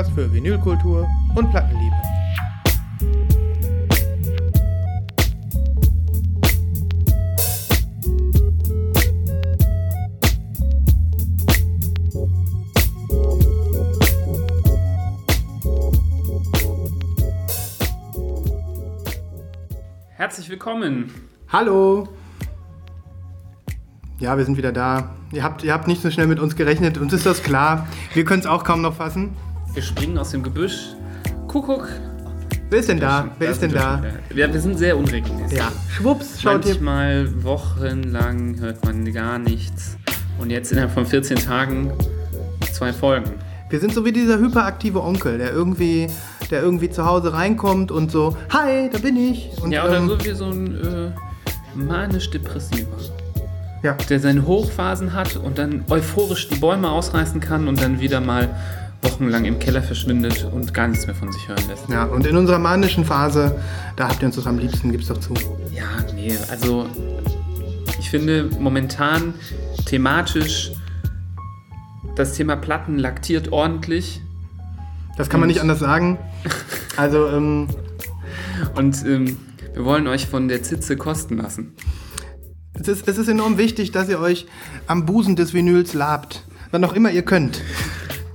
Podcast für Vinylkultur und Plattenliebe. Herzlich willkommen. Hallo! Ja, wir sind wieder da. Ihr habt, ihr habt nicht so schnell mit uns gerechnet, uns ist das klar. Wir können es auch kaum noch fassen. Wir springen aus dem Gebüsch. Kuckuck. Wer ist denn da? Wer ist denn da? Ja, wir sind sehr unregelmäßig. Ja, schwupps, schaut ihr. Manchmal wochenlang hört man gar nichts. Und jetzt innerhalb von 14 Tagen zwei Folgen. Wir sind so wie dieser hyperaktive Onkel, der irgendwie, der irgendwie zu Hause reinkommt und so, hi, da bin ich. Und, ja, oder ähm, so wie so ein äh, manisch-depressiver. ja. Der seine Hochphasen hat und dann euphorisch die Bäume ausreißen kann und dann wieder mal wochenlang im Keller verschwindet und gar nichts mehr von sich hören lässt. ja, und in unserer manischen Phase, da habt ihr uns das am liebsten, gibt's doch zu. Ja, nee, also ich finde momentan thematisch das Thema Platten laktiert ordentlich Das kann man nicht anders sagen. Also, ähm, und ähm, wir wollen euch von der Zitze kosten lassen. es ist, es ist enorm wichtig, dass ihr euch am Busen des Vinyls labt. Wann auch immer ihr könnt.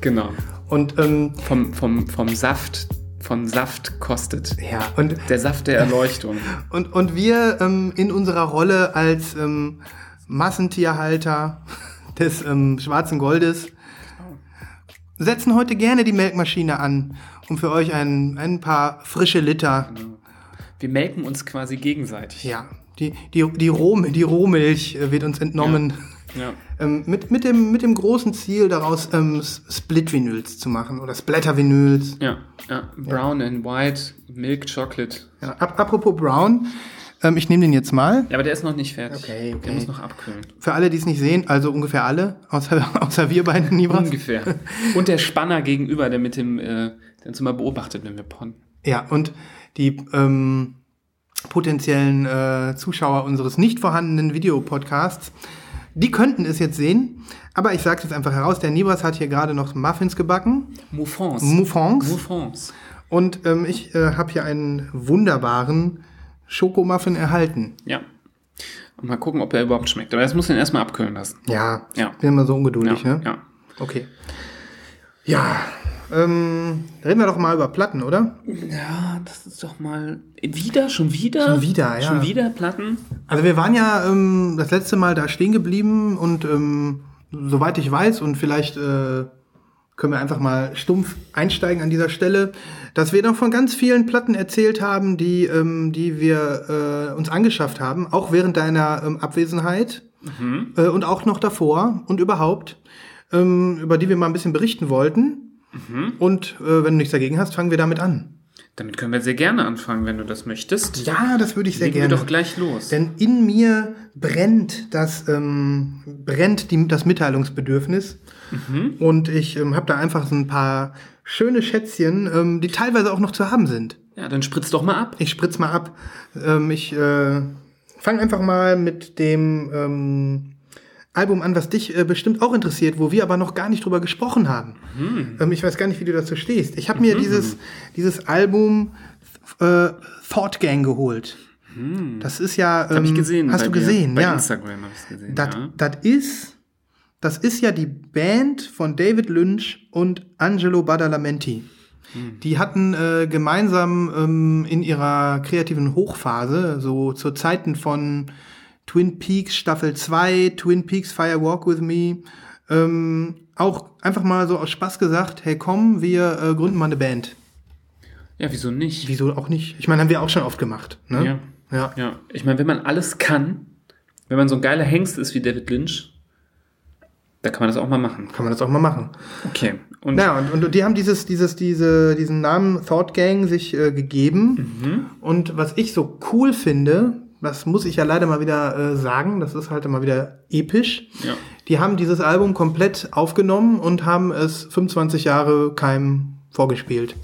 Genau. Und, ähm, Vom, vom, vom Saft, von Saft kostet. ja, und Der Saft der Erleuchtung. Und, und wir ähm, in unserer Rolle als ähm, Massentierhalter des ähm, schwarzen Goldes setzen heute gerne die Melkmaschine an, um für euch ein, ein paar frische Liter, Wir melken uns quasi gegenseitig. ja, die, die, die, Roh, die Rohmilch äh, wird uns entnommen, Ja. Ähm, mit, mit, dem, mit dem großen Ziel daraus ähm, Split-Vinyls zu machen oder Splatter-Vinyls. Ja, ja. Brown and White, Milk Chocolate. Ja, ap apropos Brown, ähm, ich nehme den jetzt mal. Ja, aber der ist noch nicht fertig. Okay, okay. Der muss noch abkühlen. Für alle, die es nicht sehen, also ungefähr alle, außer, außer wir beiden, Nibras. Ungefähr. Und der Spanner gegenüber, der mit dem, äh, der uns immer beobachtet, wenn wir ponnen. Ja, und die ähm, potenziellen äh, Zuschauer unseres nicht vorhandenen Videopodcasts, die könnten es jetzt sehen. Aber ich sage es jetzt einfach heraus, der Nibras hat hier gerade noch Muffins gebacken, Mouffons. Mouffons. Mouffons. Und ähm, ich äh, habe hier einen wunderbaren Schokomuffin erhalten. Ja. Und mal gucken, ob der überhaupt schmeckt. Aber das muss den erstmal abkühlen lassen. Ja, Ja. ich bin immer so ungeduldig, ja, ne? ja. Okay. Ja, ähm, reden wir doch mal über Platten, oder? Ja, das ist doch mal. Wieder? Schon wieder? Schon wieder, ja. Schon wieder Platten? Also wir waren ja ähm, das letzte Mal da stehen geblieben und ähm, soweit ich weiß und vielleicht äh, können wir einfach mal stumpf einsteigen an dieser Stelle, dass wir noch von ganz vielen Platten erzählt haben, die, ähm, die wir äh, uns angeschafft haben, auch während deiner ähm, Abwesenheit äh, und auch noch davor und überhaupt, ähm, über die wir mal ein bisschen berichten wollten. Und äh, wenn du nichts dagegen hast, fangen wir damit an. Damit können wir sehr gerne anfangen, wenn du das möchtest. Ja, das würde ich sehr Legen gerne. wir doch gleich los. Denn in mir brennt das, ähm, brennt die, das Mitteilungsbedürfnis. Und ich ähm, habe da einfach so ein paar schöne Schätzchen, ähm, die teilweise auch noch zu haben sind. ja, dann spritz doch mal ab. Ich spritz mal ab. Ähm, ich äh, fange einfach mal mit dem ähm, Album an, was dich äh, bestimmt auch interessiert, wo wir aber noch gar nicht drüber gesprochen haben. Ähm, ich weiß gar nicht, wie du dazu stehst. Ich habe mir dieses, dieses Album äh, Thought Gang geholt. Das ist ja. Ähm, Habe ich gesehen. Hast du dir. gesehen, Bei ja. Instagram habe ich es gesehen. Das ja. das ist, das ist ja die Band von David Lynch und Angelo Badalamenti. Hm. Die hatten äh, gemeinsam ähm, in ihrer kreativen Hochphase, so zu Zeiten von Twin Peaks Staffel 2, Twin Peaks Fire Walk With Me, ähm, auch einfach mal so aus Spaß gesagt, hey komm, wir äh, gründen mal eine Band. ja, wieso nicht? Wieso auch nicht? Ich meine, haben wir auch schon oft gemacht. Ne? Ja. ja. Ja, ich meine, wenn man alles kann, wenn man so ein geiler Hengst ist wie David Lynch, da kann man das auch mal machen. Kann man das auch mal machen. Okay. Und Ja, und, und die haben dieses, dieses, diese, diesen Namen Thought Gang sich äh, gegeben. Und was ich so cool finde, das muss ich ja leider mal wieder äh, sagen, das ist halt immer wieder episch. ja. Die haben dieses Album komplett aufgenommen und haben es 25 Jahre keinem vorgespielt.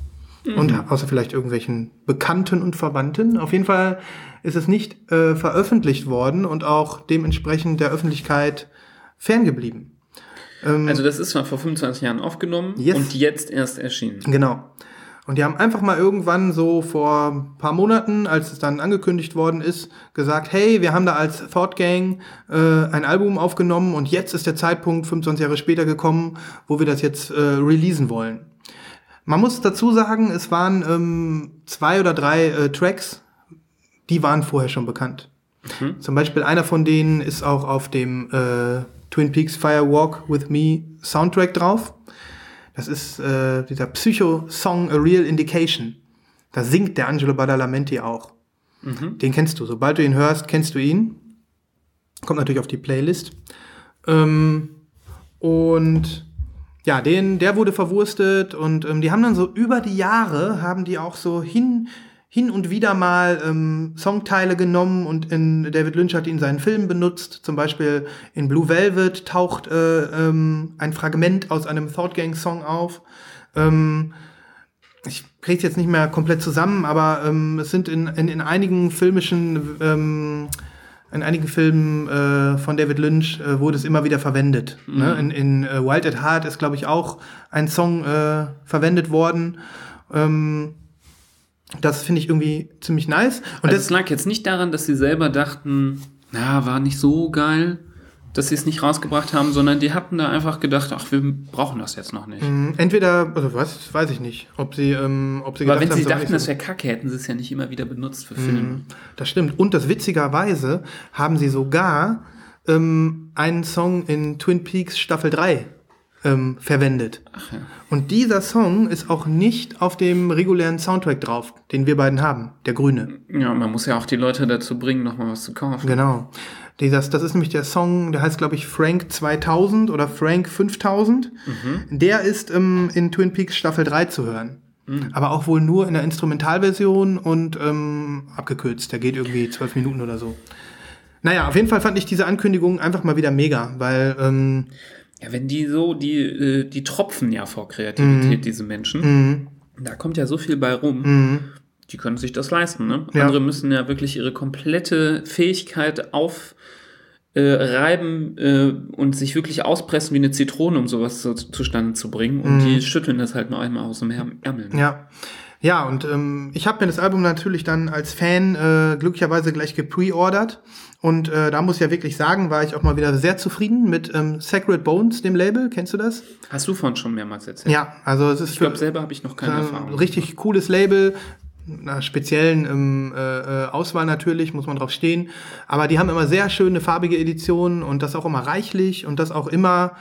Und außer vielleicht irgendwelchen Bekannten und Verwandten. Auf jeden Fall ist es nicht äh, veröffentlicht worden und auch dementsprechend der Öffentlichkeit ferngeblieben. Ähm, Also das ist zwar vor 25 Jahren aufgenommen Yes. und jetzt erst erschienen. Genau. Und die haben einfach mal irgendwann so vor ein paar Monaten, als es dann angekündigt worden ist, gesagt, hey, wir haben da als Thought Gang äh, ein Album aufgenommen und jetzt ist der Zeitpunkt 25 Jahre später gekommen, wo wir das jetzt äh, releasen wollen. Man muss dazu sagen, es waren ähm, zwei oder drei äh, Tracks, die waren vorher schon bekannt. Zum Beispiel einer von denen ist auch auf dem äh, Twin Peaks Fire Walk With Me Soundtrack drauf. Das ist äh, dieser Psycho-Song A Real Indication. Da singt der Angelo Badalamenti auch. Den kennst du. Sobald du ihn hörst, kennst du ihn. Kommt natürlich auf die Playlist. Ähm, und ja, den, der wurde verwurstet und ähm, die haben dann so über die Jahre, haben die auch so hin, hin und wieder mal ähm, Songteile genommen und in David Lynch hat ihn in seinen Filmen benutzt. Zum Beispiel in Blue Velvet taucht äh, ähm, ein Fragment aus einem Thought Gang Song auf. Ähm, ich krieg's jetzt nicht mehr komplett zusammen, aber ähm, es sind in, in, in einigen filmischen, ähm, in einigen Filmen äh, von David Lynch äh, wurde es immer wieder verwendet. Ne? In, in äh, Wild at Heart ist, glaube ich, auch ein Song äh, verwendet worden. Ähm, das finde ich irgendwie ziemlich nice. Und Also das, es lag jetzt nicht daran, dass sie selber dachten, na, war nicht so geil, dass sie es nicht rausgebracht haben, sondern die hatten da einfach gedacht, ach, wir brauchen das jetzt noch nicht. mh, entweder, also was, weiß ich nicht, ob sie, ähm, ob sie Aber wenn sie haben, dachten, nicht das wäre kacke, hätten sie es ja nicht immer wieder benutzt für Filme. Das stimmt. Und das witzigerweise haben sie sogar ähm, einen Song in Twin Peaks Staffel 3 ähm, verwendet. Ach ja. Und dieser Song ist auch nicht auf dem regulären Soundtrack drauf, den wir beiden haben, der grüne. Ja, man muss ja auch die Leute dazu bringen, nochmal was zu kaufen. Genau. Dieses, das ist nämlich der Song, der heißt, glaube ich, Frank 2000 oder Frank 5000. Der ist ähm, in Twin Peaks Staffel 3 zu hören. Aber auch wohl nur in der Instrumentalversion und ähm, abgekürzt. Der geht irgendwie zwölf Minuten oder so. Naja, auf jeden Fall fand ich diese Ankündigung einfach mal wieder mega, weil ähm, Ja, wenn die so, die, äh, die tropfen ja vor Kreativität, Mhm. diese Menschen. Da kommt ja so viel bei rum. Die können sich das leisten, ne? Ja. Andere müssen ja wirklich ihre komplette Fähigkeit aufreiben äh, reiben, äh, und sich wirklich auspressen wie eine Zitrone, um sowas zu, zustande zu bringen. Und die schütteln das halt nur einmal aus dem Ärm- Ärmel. ne? Mhm. Ja. Ja, und ähm, ich habe mir das Album natürlich dann als Fan äh, glücklicherweise gleich gepreordert. Und äh, da muss ich ja wirklich sagen, war ich auch mal wieder sehr zufrieden mit ähm, Sacred Bones, dem Label. Kennst du das? Hast du von schon mehrmals erzählt? Ja, also es ist Ich glaube, selber habe ich noch keine ähm, Erfahrung. richtig cooles Label. Einer speziellen ähm, äh, äh, Auswahl natürlich, muss man drauf stehen. Aber die haben immer sehr schöne farbige Editionen und das auch immer reichlich und das auch immer,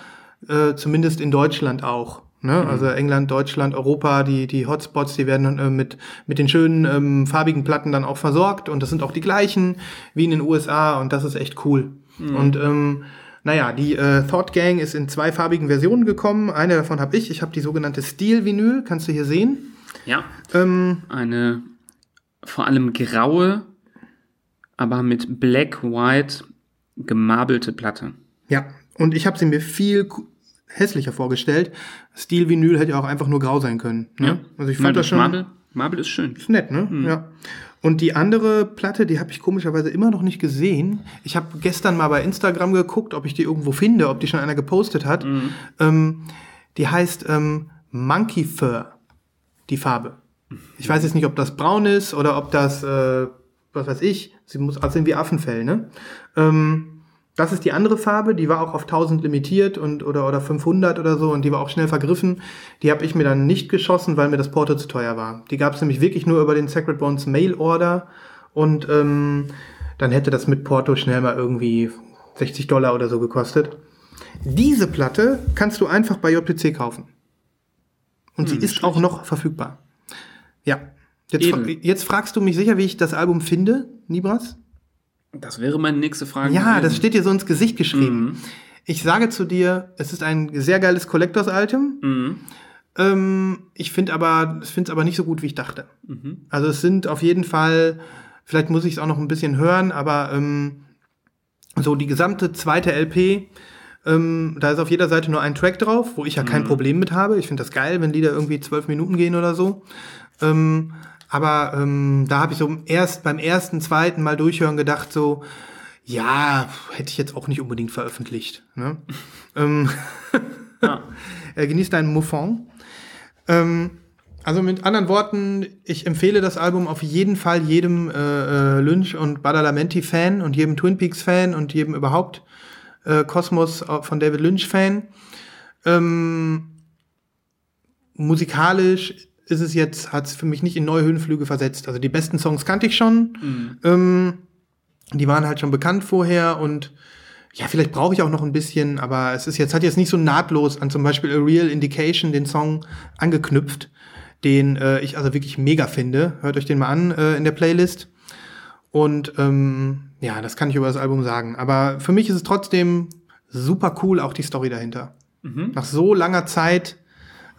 äh, zumindest in Deutschland auch. Ne? Also England, Deutschland, Europa, die, die Hotspots, die werden äh, mit, mit den schönen ähm, farbigen Platten dann auch versorgt und das sind auch die gleichen wie in den USA und das ist echt cool. Und ähm, naja, die äh, Thought Gang ist in zwei farbigen Versionen gekommen. Eine davon habe ich. Ich habe die sogenannte Steel-Vinyl, kannst du hier sehen. Ja. Ähm, Eine vor allem graue, aber mit black-white gemabelte Platte. ja, und ich habe sie mir viel hässlicher vorgestellt. Steel-Vinyl hätte ja auch einfach nur grau sein können. Ne? Also ich fand das schon Marble, Marble ist schön. ist nett, ne? Ja. Und die andere Platte, die habe ich komischerweise immer noch nicht gesehen. Ich habe gestern mal bei Instagram geguckt, ob ich die irgendwo finde, ob die schon einer gepostet hat. Ähm, die heißt ähm, Monkey Fur, die Farbe. Ich weiß jetzt nicht, ob das braun ist oder ob das, äh, was weiß ich, sie muss aussehen wie Affenfell, ne? Ähm, das ist die andere Farbe, die war auch auf 1000 limitiert und oder oder 500 oder so und die war auch schnell vergriffen. Die habe ich mir dann nicht geschossen, weil mir das Porto zu teuer war. Die gab es nämlich wirklich nur über den Sacred Bones Mail Order und ähm, dann hätte das mit Porto schnell mal irgendwie 60 Dollar oder so gekostet. Diese Platte kannst du einfach bei JPC kaufen. Und sie ist auch noch verfügbar. Ja. Jetzt, fra jetzt fragst du mich sicher, wie ich das Album finde, Nibras? Das wäre meine nächste Frage. Ja, gewesen. das steht dir so ins Gesicht geschrieben. Mhm. Ich sage zu dir, es ist ein sehr geiles Collectors-Item. Mhm. Ähm, ich finde aber, finde es aber nicht so gut, wie ich dachte. Mhm. Also es sind auf jeden Fall, vielleicht muss ich es auch noch ein bisschen hören, aber ähm, so die gesamte zweite LP, ähm, da ist auf jeder Seite nur ein Track drauf, wo ich ja Mhm. kein Problem mit habe. Ich finde das geil, wenn Lieder irgendwie zwölf Minuten gehen oder so. Ähm, aber ähm, da habe ich so erst beim ersten, zweiten Mal durchhören gedacht, so, Ja, hätte ich jetzt auch nicht unbedingt veröffentlicht. Ne? ähm, Ja. er genießt einen Muffon. Ähm, also mit anderen Worten, ich empfehle das Album auf jeden Fall jedem äh, äh, Lynch und Badalamenti-Fan und jedem Twin Peaks-Fan und jedem überhaupt äh, Kosmos von David Lynch-Fan. Ähm, musikalisch ist es jetzt, hat es für mich nicht in neue Höhenflüge versetzt. Also die besten Songs kannte ich schon. Ähm, die waren halt schon bekannt vorher und ja, vielleicht brauche ich auch noch ein bisschen, aber es ist jetzt, hat jetzt nicht so nahtlos an zum Beispiel A Real Indication, den Song, angeknüpft, den äh, ich also wirklich mega finde. Hört euch den mal an äh, in der Playlist. Und ähm, ja, das kann ich über das Album sagen. Aber für mich ist es trotzdem super cool, auch die Story dahinter. Nach so langer Zeit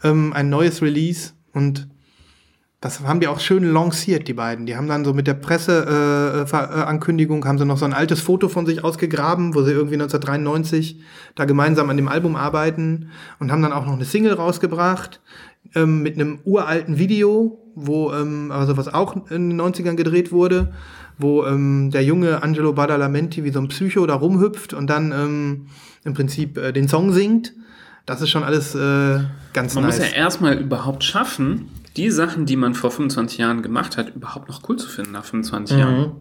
ähm, ein neues Release und das haben die auch schön lanciert, die beiden. Die haben dann so mit der Presseankündigung, äh, äh, Ankündigung, haben sie noch so ein altes Foto von sich ausgegraben, wo sie irgendwie 1993 da gemeinsam an dem Album arbeiten und haben dann auch noch eine Single rausgebracht ähm, mit einem uralten Video, wo, ähm, also was auch in den 90ern gedreht wurde, wo ähm, der junge Angelo Badalamenti wie so ein Psycho da rumhüpft und dann ähm, im Prinzip äh, den Song singt. Das ist schon alles äh, ganz Man nice. muss ja erstmal überhaupt schaffen, die Sachen, die man vor 25 Jahren gemacht hat, überhaupt noch cool zu finden nach 25 Mhm. Jahren.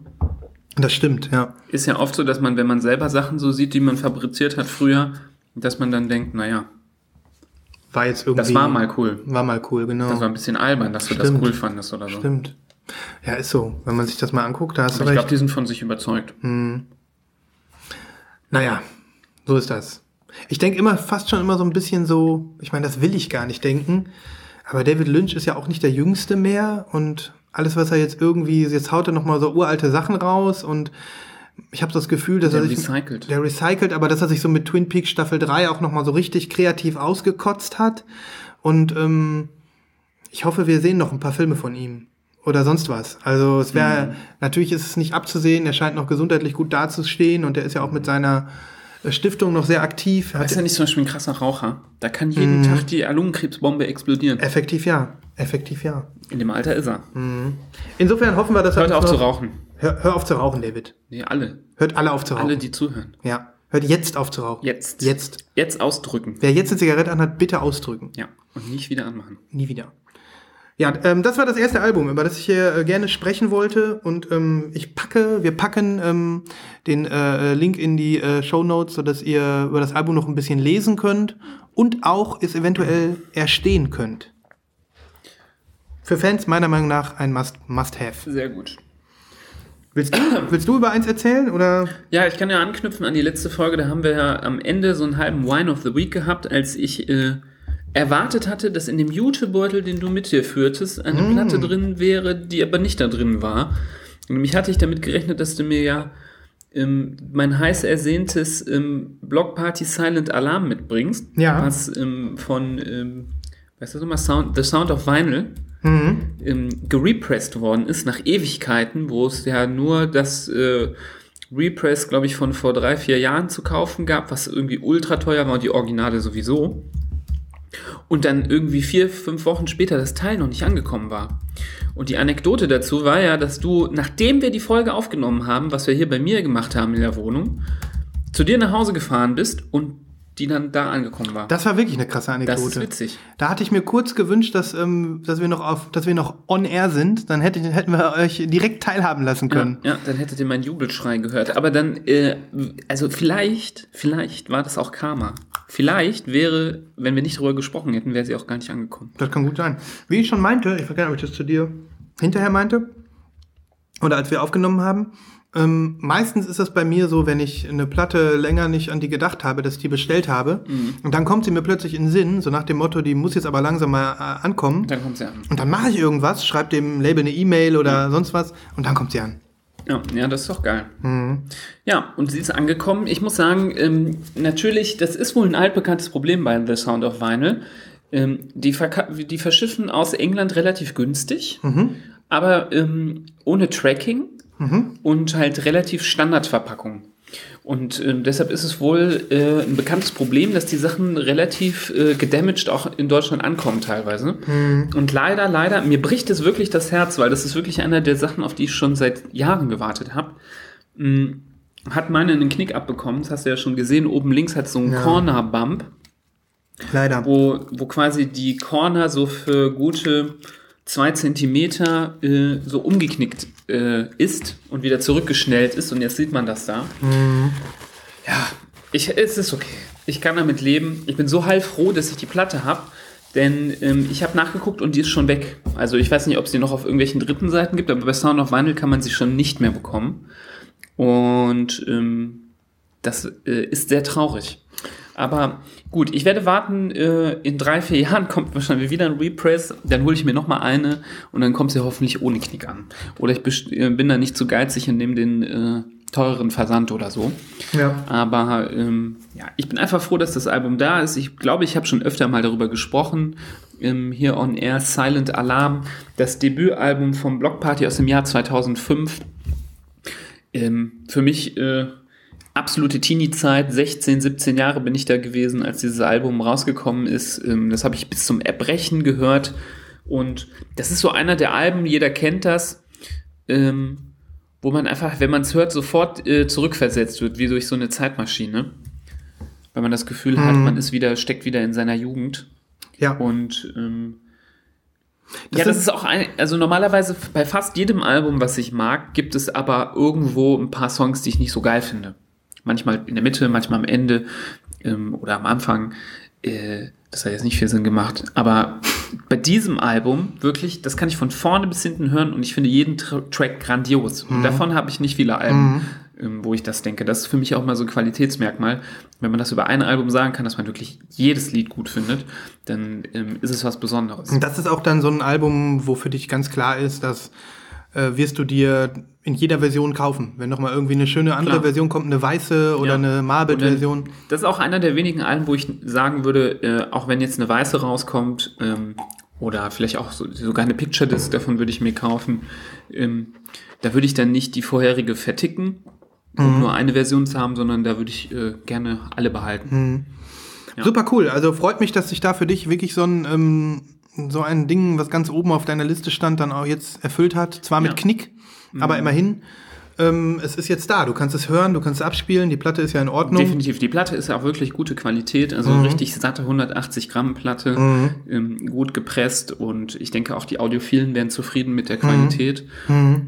das stimmt, ja. Ist ja oft so, dass man, wenn man selber Sachen so sieht, die man fabriziert hat früher, dass man dann denkt, naja, War jetzt irgendwie. das war mal cool. War mal cool, genau. Das war ein bisschen albern, dass du das Stimmt. cool fandest oder so. Stimmt. Ja, ist so. Wenn man sich das mal anguckt, da hast Aber du ich recht. glaube, die sind von sich überzeugt. naja, so ist das. Ich denke immer fast schon immer so ein bisschen so, ich meine, das will ich gar nicht denken, aber David Lynch ist ja auch nicht der Jüngste mehr und alles, was er jetzt irgendwie, jetzt haut er nochmal so uralte Sachen raus und ich habe das Gefühl, dass Der er sich... recycelt. Der recycelt, aber dass er sich so mit Twin Peaks Staffel 3 auch nochmal so richtig kreativ ausgekotzt hat und ähm, ich hoffe, wir sehen noch ein paar Filme von ihm. Oder sonst was. Also es wäre, natürlich ist es nicht abzusehen, er scheint noch gesundheitlich gut dazustehen und er ist ja auch mit seiner Stiftung noch sehr aktiv. Er Hat, ist ja nicht zum Beispiel ein krasser Raucher. Da kann jeden Tag die Lungenkrebsbombe explodieren. effektiv ja. Effektiv ja. In dem Alter ist er. Insofern hoffen wir, dass er Hört auf zu rauchen. Hör, hör auf zu rauchen, David. Nee, alle. Hört alle auf zu rauchen. Alle, die zuhören. ja. Hört jetzt auf zu rauchen. Jetzt. Jetzt. Jetzt ausdrücken. Wer jetzt eine Zigarette anhat, bitte ausdrücken. Ja. Und nicht wieder anmachen. Nie wieder. Ja, ähm, das war das erste Album, über das ich hier äh, gerne sprechen wollte. Und ähm, ich packe, wir packen ähm, den äh, Link in die äh, Show Notes, sodass ihr über das Album noch ein bisschen lesen könnt und auch es eventuell erstehen könnt. Für Fans meiner Meinung nach ein Must- Must-Have. Sehr gut. willst, du, willst du über eins erzählen? Oder? Ja, ich kann ja anknüpfen an die letzte Folge. Da haben wir ja am Ende so einen halben Wine of the Week gehabt, als ich äh, erwartet hatte, dass in dem Jutebeutel, den du mit dir führtest, eine Platte drin wäre, die aber nicht da drin war. Nämlich hatte ich damit gerechnet, dass du mir ja ähm, mein heiß ersehntes ähm, Block Party Silent Alarm mitbringst. Ja. Was ähm, von, ähm, weißt du nochmal, Sound, The Sound of Vinyl ähm, gerepressed worden ist nach Ewigkeiten, wo es ja nur das äh, Repress, glaube ich, von vor drei, vier Jahren zu kaufen gab, was irgendwie ultra teuer war, die Originale sowieso. Und dann irgendwie vier, fünf Wochen später das Teil noch nicht angekommen war. Und die Anekdote dazu war ja, dass du, nachdem wir die Folge aufgenommen haben, was wir hier bei mir gemacht haben in der Wohnung, zu dir nach Hause gefahren bist und die dann da angekommen war. Das war wirklich eine krasse Das ist Anekdote. witzig. Da hatte ich mir kurz gewünscht, dass, ähm, dass wir noch auf, dass wir noch on air sind. Dann hätte, hätten wir euch direkt teilhaben lassen können. Ja, ja, dann hättet ihr meinen Jubelschrei gehört. Aber dann, äh, also vielleicht, vielleicht war das auch Karma. Vielleicht wäre, wenn wir nicht darüber gesprochen hätten, wäre sie auch gar nicht angekommen. Das kann gut sein. Wie ich schon meinte, ich nicht, ob ich das zu dir hinterher meinte oder als wir aufgenommen haben. Ähm, meistens ist das bei mir so, wenn ich eine Platte länger nicht an die gedacht habe, dass ich die bestellt habe. Und dann kommt sie mir plötzlich in den Sinn, so nach dem Motto, die muss jetzt aber langsam mal äh, ankommen. Dann kommt sie an. Und dann mache ich irgendwas, schreibe dem Label eine E-Mail oder sonst was und dann kommt sie an. Ja, ja, das ist doch geil. Ja, und sie ist angekommen. Ich muss sagen, ähm, natürlich, das ist wohl ein altbekanntes Problem bei The Sound of Vinyl. Ähm, die, die verschiffen aus England relativ günstig, aber ähm, ohne Tracking und halt relativ Standardverpackung. Und ähm, deshalb ist es wohl äh, ein bekanntes Problem, dass die Sachen relativ äh, gedamaged auch in Deutschland ankommen teilweise. Und leider, leider, mir bricht es wirklich das Herz, weil das ist wirklich einer der Sachen, auf die ich schon seit Jahren gewartet habe. Mm, hat meine einen Knick abbekommen, das hast du ja schon gesehen. Oben links hat so einen Ja. Corner-Bump, Leider. wo, wo quasi die Corner so für gute zwei Zentimeter äh, so umgeknickt äh, ist und wieder zurückgeschnellt ist. Und jetzt sieht man das da. Ja, ich, es ist okay. Ich kann damit leben. Ich bin so heilfroh, dass ich die Platte habe. Denn ähm, ich habe nachgeguckt und die ist schon weg. Also ich weiß nicht, ob es die noch auf irgendwelchen dritten Seiten gibt, aber bei Sound of Vinyl kann man sie schon nicht mehr bekommen. Und ähm, das äh, ist sehr traurig. Aber gut, ich werde warten, äh, in drei, vier Jahren kommt wahrscheinlich wieder ein Repress, dann hole ich mir nochmal eine und dann kommt sie hoffentlich ohne Knick an. Oder ich äh, bin da nicht zu geizig und nehme den äh, teureren Versand oder so. Ja. Aber ähm, ja, ich bin einfach froh, dass das Album da ist. Ich glaube, ich habe schon öfter mal darüber gesprochen. Ähm, hier on Air Silent Alarm, das Debütalbum vom Block Party aus dem Jahr 2005. Ähm, für mich äh, absolute Teenie-Zeit, 16, 17 Jahre bin ich da gewesen, als dieses Album rausgekommen ist. Ähm, das habe ich bis zum Erbrechen gehört. Und das ist so einer der Alben, jeder kennt das. Ähm, wo man einfach, wenn man es hört, sofort äh, zurückversetzt wird, wie durch so eine Zeitmaschine. Weil man das Gefühl hat, man ist wieder, steckt wieder in seiner Jugend. Ja. Und ähm, Das ja, das ist- ist auch ein, also normalerweise bei fast jedem Album, was ich mag, gibt es aber irgendwo ein paar Songs, die ich nicht so geil finde. Manchmal in der Mitte, manchmal am Ende ähm, oder am Anfang. Äh, das hat jetzt nicht viel Sinn gemacht. Aber bei diesem Album wirklich, das kann ich von vorne bis hinten hören und ich finde jeden Tra Track grandios. Und davon habe ich nicht viele Alben, ähm, wo ich das denke. Das ist für mich auch mal so ein Qualitätsmerkmal. Wenn man das über ein Album sagen kann, dass man wirklich jedes Lied gut findet, dann ähm, ist es was Besonderes. Und das ist auch dann so ein Album, wo für dich ganz klar ist, dass äh, wirst du dir in jeder Version kaufen. Wenn noch mal irgendwie eine schöne andere Klar. Version kommt, eine weiße oder Ja. eine Marbled-Version. Das ist auch einer der wenigen Alben, wo ich sagen würde, äh, auch wenn jetzt eine weiße rauskommt, ähm, oder vielleicht auch so, sogar eine Picture Disc, davon würde ich mir kaufen, ähm, da würde ich dann nicht die vorherige verticken, um nur eine Version zu haben, sondern da würde ich äh, gerne alle behalten. Ja. Super cool. Also freut mich, dass sich da für dich wirklich so ein, ähm, so ein Ding, was ganz oben auf deiner Liste stand, dann auch jetzt erfüllt hat. Zwar mit Ja. Mhm. Knick, aber immerhin. Ähm, es ist jetzt da. Du kannst es hören, du kannst es abspielen. Die Platte ist ja in Ordnung. Definitiv. Die Platte ist ja auch wirklich gute Qualität, also richtig satte 180 Gramm Platte, ähm, gut gepresst und ich denke auch die Audiophilen wären zufrieden mit der Qualität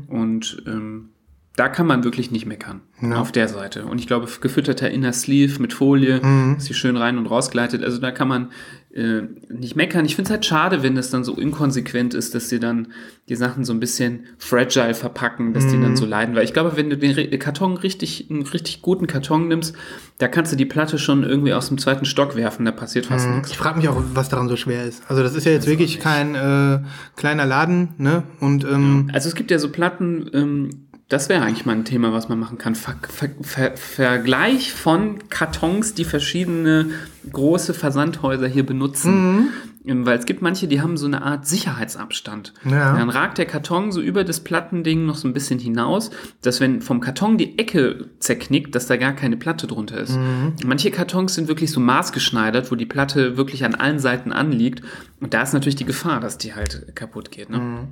und ähm, da kann man wirklich nicht meckern auf der Seite. Und ich glaube, gefütterter Inner Sleeve mit Folie, ist hier schön rein und rausgleitet. Also da kann man äh, nicht meckern. Ich finde es halt schade, wenn es dann so inkonsequent ist, dass sie dann die Sachen so ein bisschen fragile verpacken, dass die dann so leiden. Weil ich glaube, wenn du den Karton richtig, einen richtig guten Karton nimmst, da kannst du die Platte schon irgendwie aus dem zweiten Stock werfen, da passiert fast nichts. Ich frage mich auch, was daran so schwer ist. Also das ist ja jetzt wirklich kein äh, kleiner Laden, ne? Und ähm, Also es gibt ja so Platten, ähm, das wäre eigentlich mal ein Thema, was man machen kann. Ver Ver Ver Vergleich von Kartons, die verschiedene große Versandhäuser hier benutzen. Ähm, Weil es gibt manche, die haben so eine Art Sicherheitsabstand. Ja. Dann ragt der Karton so über das Plattending noch so ein bisschen hinaus, dass wenn vom Karton die Ecke zerknickt, dass da gar keine Platte drunter ist. Manche Kartons sind wirklich so maßgeschneidert, wo die Platte wirklich an allen Seiten anliegt. Und da ist natürlich die Gefahr, dass die halt kaputt geht. Ne?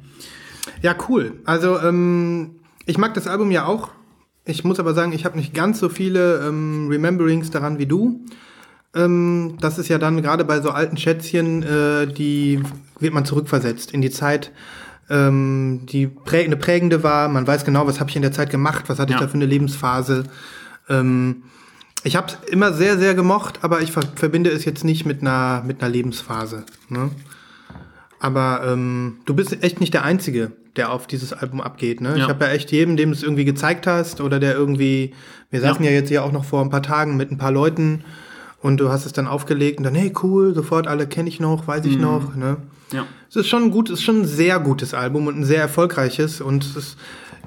ja, cool. Also ähm, ich mag das Album ja auch. Ich muss aber sagen, ich habe nicht ganz so viele ähm, Rememberings daran wie du. Ähm, das ist ja dann gerade bei so alten Schätzchen, äh, die wird man zurückversetzt in die Zeit, ähm, die prä eine prägende war. Man weiß genau, was habe ich in der Zeit gemacht, was hatte Ja. ich da für eine Lebensphase. Ähm, ich habe es immer sehr, sehr gemocht, aber ich ver verbinde es jetzt nicht mit einer, mit einer Lebensphase. Ne? Aber ähm, du bist echt nicht der Einzige, der auf dieses Album abgeht. Ne? Ich Ja. habe ja echt jedem, dem du es irgendwie gezeigt hast oder der irgendwie, wir saßen ja. jetzt hier auch noch vor ein paar Tagen mit ein paar Leuten und du hast es dann aufgelegt und dann, hey cool, sofort alle kenne ich noch, weiß ich noch. Ne? Ja. Es ist schon ein gut, es ist schon ein sehr gutes Album und ein sehr erfolgreiches und es ist,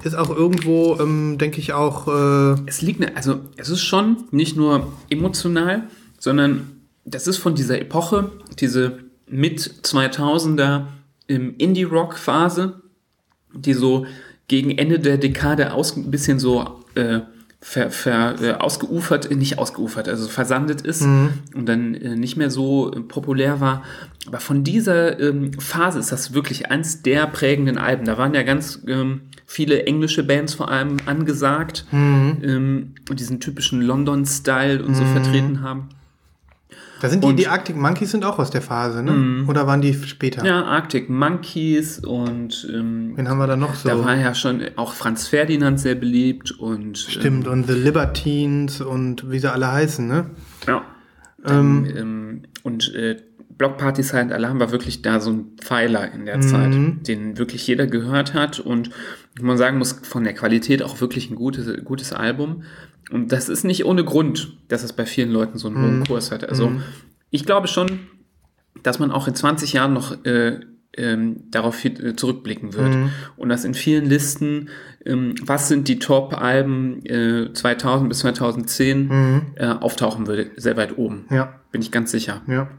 ist auch irgendwo, ähm, denke ich auch, äh, Es liegt, ne, also es ist schon nicht nur emotional, sondern das ist von dieser Epoche, diese mit 2000er im Indie-Rock-Phase, die so gegen Ende der Dekade aus ein bisschen so äh, ver, ver, äh, ausgeufert, äh, nicht ausgeufert, also versandet ist und dann äh, nicht mehr so äh, populär war. Aber von dieser ähm, Phase ist das wirklich eins der prägenden Alben. Da waren ja ganz ähm, viele englische Bands vor allem angesagt ähm, und diesen typischen London-Style und so vertreten haben. Da sind die, Und- die Arctic Monkeys sind auch aus der Phase, ne? Oder waren die später? Ja, Arctic Monkeys und ähm, Wen haben wir da noch so? da war ja schon auch Franz Ferdinand sehr beliebt und Stimmt, und The Libertines und wie sie alle heißen, ne? Ja. Dann, ähm, und äh, Block Party Silent Alarm war wirklich da so ein Pfeiler in der Zeit, den wirklich jeder gehört hat und man sagen muss, von der Qualität auch wirklich ein gutes, gutes Album. Und das ist nicht ohne Grund, dass es bei vielen Leuten so einen hohen Kurs hat. Also ich glaube schon, dass man auch in 20 Jahren noch äh, ähm, darauf äh, zurückblicken wird. Und dass in vielen Listen, ähm, was sind die Top-Alben äh, 2000 bis 2010, äh, auftauchen würde, sehr weit oben. Ja, Bin ich ganz sicher. ja.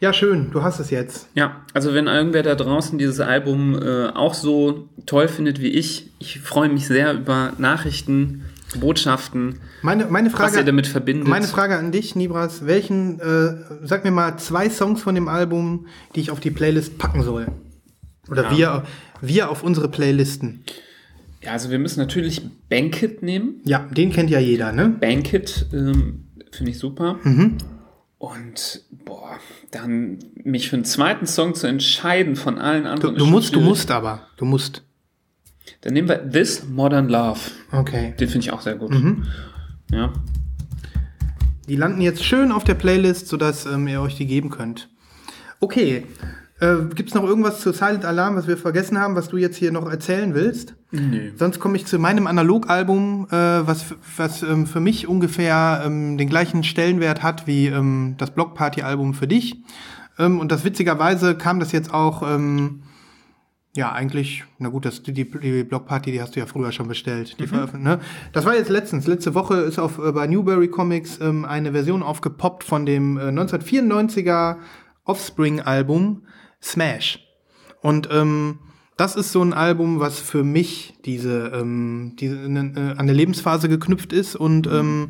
Ja, schön, du hast es jetzt. Ja, also wenn irgendwer da draußen dieses Album äh, auch so toll findet wie ich, ich freue mich sehr über Nachrichten, Botschaften, Meine, meine was ihr Frage, damit verbindet. meine Frage an dich, Nibras, welchen, äh, sag mir mal zwei Songs von dem Album, die ich auf die Playlist packen soll. Oder Ja. wir, wir auf unsere Playlisten. ja, also wir müssen natürlich Banquet nehmen. Ja, den kennt ja jeder, ne? Banquet ähm, finde ich super. Mhm. Und boah, dann mich für einen zweiten Song zu entscheiden von allen Du, anderen. du ist musst, du musst aber. Du musst. Dann nehmen wir This Modern Love. Okay. Den finde ich auch sehr gut. Mhm. Ja. Die landen jetzt schön auf der Playlist, sodass ähm, ihr euch die geben könnt. Okay. Äh, Gibt es noch irgendwas zu Silent Alarm, was wir vergessen haben, was du jetzt hier noch erzählen willst? Nö. Sonst komme ich zu meinem Analogalbum, äh, was, was ähm, für mich ungefähr ähm, den gleichen Stellenwert hat wie ähm, das Blockparty-Album für dich. Ähm, und das witzigerweise kam das jetzt auch, ähm, ja, eigentlich, na gut, das, die, die Blockparty, die hast du ja früher schon bestellt. Die veröffent- ne? Das war jetzt letztens. Letzte Woche ist auf, äh, bei Newberry Comics ähm, eine Version aufgepoppt von dem äh, 1994er Offspring-Album Smash. Und ähm, das ist so ein Album, was für mich diese, ähm, diese äh, an eine Lebensphase geknüpft ist und ähm,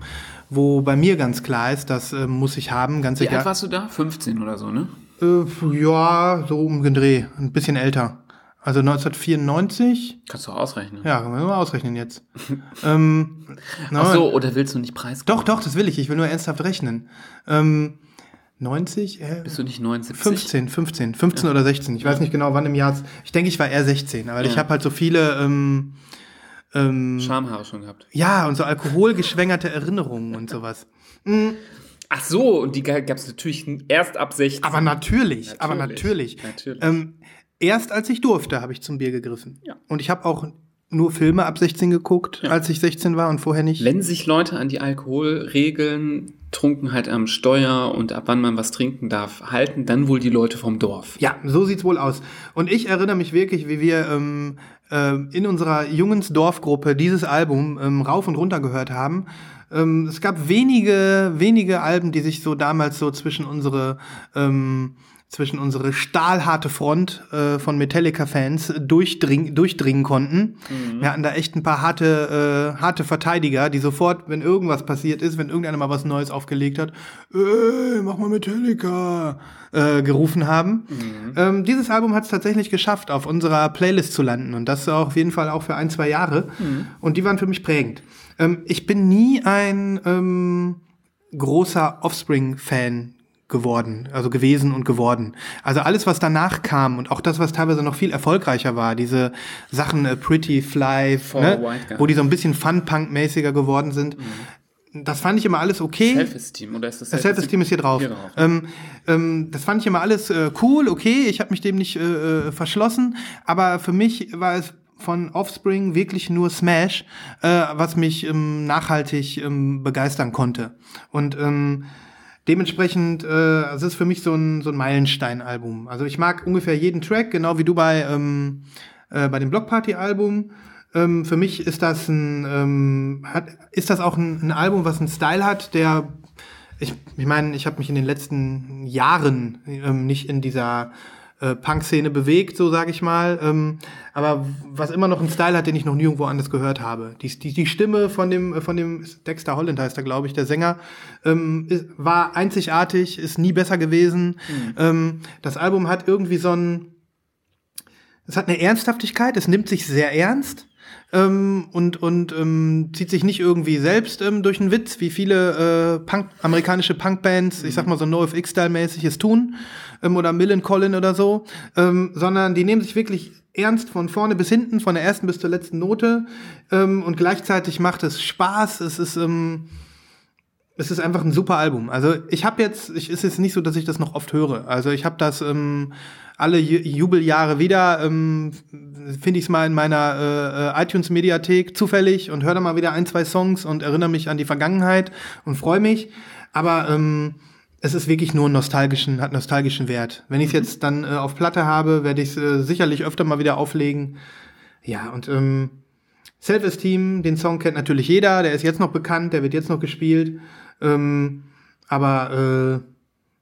wo bei mir ganz klar ist, das äh, muss ich haben, ganz Wie alt egal. warst du da? 15 oder so, ne? Äh, ja, so um den Dreh, ein bisschen älter. Also 1994. Kannst du auch ausrechnen. Ja, können wir mal ausrechnen jetzt. ähm, na, Ach so, oder willst du nicht preisgeben? Doch, doch, das will ich. Ich will nur ernsthaft rechnen. Ähm, 90? Äh, Bist du nicht 79? 15, 15, 15 oder 16. Ich weiß nicht genau, wann im Jahr. Ich denke, ich war eher 16, aber ich Ja. habe halt so viele, ähm, ähm, Schamhaare schon gehabt. ja, und so alkoholgeschwängerte Erinnerungen und sowas. Ach so, und die gab es natürlich erst ab 16. Aber natürlich, aber natürlich. Natürlich. Ähm, erst als ich durfte, habe ich zum Bier gegriffen. Ja. Und ich habe auch nur Filme ab 16 geguckt, als ich 16 war und vorher nicht. Wenn sich Leute an die Alkoholregeln, Trunkenheit am Steuer und ab wann man was trinken darf, halten, dann wohl die Leute vom Dorf. Ja, so sieht's wohl aus. Und ich erinnere mich wirklich, wie wir ähm, ähm, in unserer Jungensdorfgruppe dieses Album ähm, rauf und runter gehört haben. Ähm, es gab wenige, wenige Alben, die sich so damals so zwischen unsere ähm, zwischen unsere stahlharte Front äh, von Metallica-Fans durchdring, durchdringen konnten. Wir hatten da echt ein paar harte, äh, harte Verteidiger, die sofort, wenn irgendwas passiert ist, wenn irgendeiner mal was Neues aufgelegt hat, ey, mach mal Metallica, äh, gerufen haben. Ähm, dieses Album hat es tatsächlich geschafft, auf unserer Playlist zu landen. Und das auf jeden Fall auch für ein, zwei Jahre. Und die waren für mich prägend. Ähm, ich bin nie ein ähm, großer Offspring-Fan geworden, also gewesen und geworden. Also alles, was danach kam und auch das, was teilweise noch viel erfolgreicher war, diese Sachen äh, Pretty Fly, For ne, wo die so ein bisschen Fun-Punk-mäßiger geworden sind. Das fand ich immer alles okay. Self-Esteem, oder ist das Das Self-Esteem ist hier drauf. Hier drauf. Ähm, ähm, das fand ich immer alles äh, cool, okay. Ich habe mich dem nicht äh, äh, verschlossen. Aber für mich war es von Offspring wirklich nur Smash, äh, was mich ähm, nachhaltig ähm, begeistern konnte. Und ähm, dementsprechend, äh, es ist für mich so ein, so ein Meilenstein-Album. Also ich mag ungefähr jeden Track, genau wie du bei, ähm, äh, bei dem Blockparty-Album. Ähm, für mich ist das ein, ähm, hat, ist das auch ein, ein Album, was einen Style hat, der ich, ich meine, ich habe mich in den letzten Jahren ähm, nicht in dieser äh, Punk-Szene bewegt, so sage ich mal. Ähm, aber was immer noch einen Style hat, den ich noch nirgendwo anders gehört habe. Die, die, die Stimme von dem, von dem Dexter Holland heißt er, glaube ich, der Sänger, ähm, ist, war einzigartig, ist nie besser gewesen. Mhm. Ähm, das Album hat irgendwie so ein, es hat eine Ernsthaftigkeit, es nimmt sich sehr ernst ähm, und, und ähm, zieht sich nicht irgendwie selbst ähm, durch einen Witz, wie viele äh, Punk, amerikanische Punkbands, mhm. ich sag mal so NoFX-Style-mäßig es tun, ähm, oder Millen Collin oder so, ähm, sondern die nehmen sich wirklich ernst von vorne bis hinten, von der ersten bis zur letzten Note ähm, und gleichzeitig macht es Spaß, es ist ähm, es ist einfach ein super Album. Also ich habe jetzt, ich ist jetzt nicht so, dass ich das noch oft höre. Also ich habe das ähm, alle Jubeljahre wieder, ähm, finde ich es mal in meiner äh, iTunes-Mediathek zufällig und höre da mal wieder ein, zwei Songs und erinnere mich an die Vergangenheit und freue mich. Aber ähm, es ist wirklich nur nostalgischen, hat nostalgischen Wert. Wenn ich es mhm. jetzt dann äh, auf Platte habe, werde ich es äh, sicherlich öfter mal wieder auflegen. Ja, und ähm, Self-Esteem, den Song kennt natürlich jeder, der ist jetzt noch bekannt, der wird jetzt noch gespielt. Ähm, aber äh,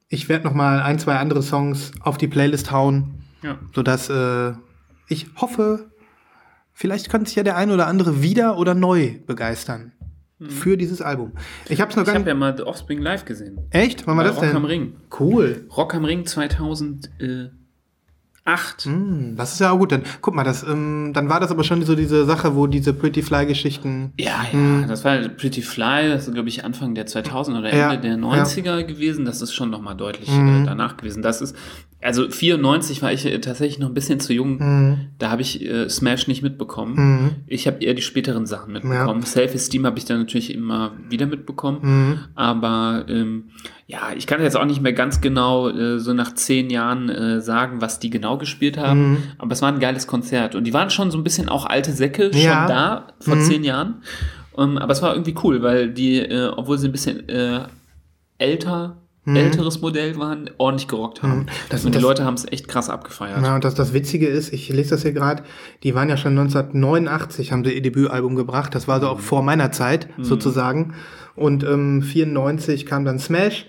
ich werde noch mal ein, zwei andere Songs auf die Playlist hauen, ja. sodass äh, ich hoffe, vielleicht könnte sich ja der ein oder andere wieder oder neu begeistern mhm. für dieses Album. Ich habe es noch gar Ich habe ja mal The Offspring live gesehen. Echt? Wann war das Rock denn? Rock am Ring. Cool. Rock am Ring 2000. Äh Acht. Mm, das ist ja auch gut. Dann guck mal, das, ähm, dann war das aber schon so diese Sache, wo diese Pretty Fly-Geschichten. Ja, ja, mm. das war Pretty Fly, das ist, glaube ich, Anfang der 2000 oder Ende ja, der 90er ja. gewesen. Das ist schon nochmal deutlich mm. äh, danach gewesen. Das ist, also 94 war ich äh, tatsächlich noch ein bisschen zu jung. Mhm. Da habe ich äh, Smash nicht mitbekommen. Mhm. Ich habe eher die späteren Sachen mitbekommen. Ja. Self-Esteem habe ich dann natürlich immer wieder mitbekommen. Mhm. Aber ähm, ja, ich kann jetzt auch nicht mehr ganz genau äh, so nach zehn Jahren äh, sagen, was die genau gespielt haben. Mhm. Aber es war ein geiles Konzert. Und die waren schon so ein bisschen auch alte Säcke ja. schon da vor mhm. zehn Jahren. Um, ähm, aber es war irgendwie cool, weil die, äh, obwohl sie ein bisschen äh, älter hm. älteres Modell waren, ordentlich gerockt haben. Hm. Das, und die das, Leute haben es echt krass abgefeiert. Ja, und das, das Witzige ist, ich lese das hier gerade, die waren ja schon 1989, haben sie ihr Debütalbum gebracht. Das war so auch hm. vor meiner Zeit, hm. sozusagen. Und ähm, 94 kam dann Smash.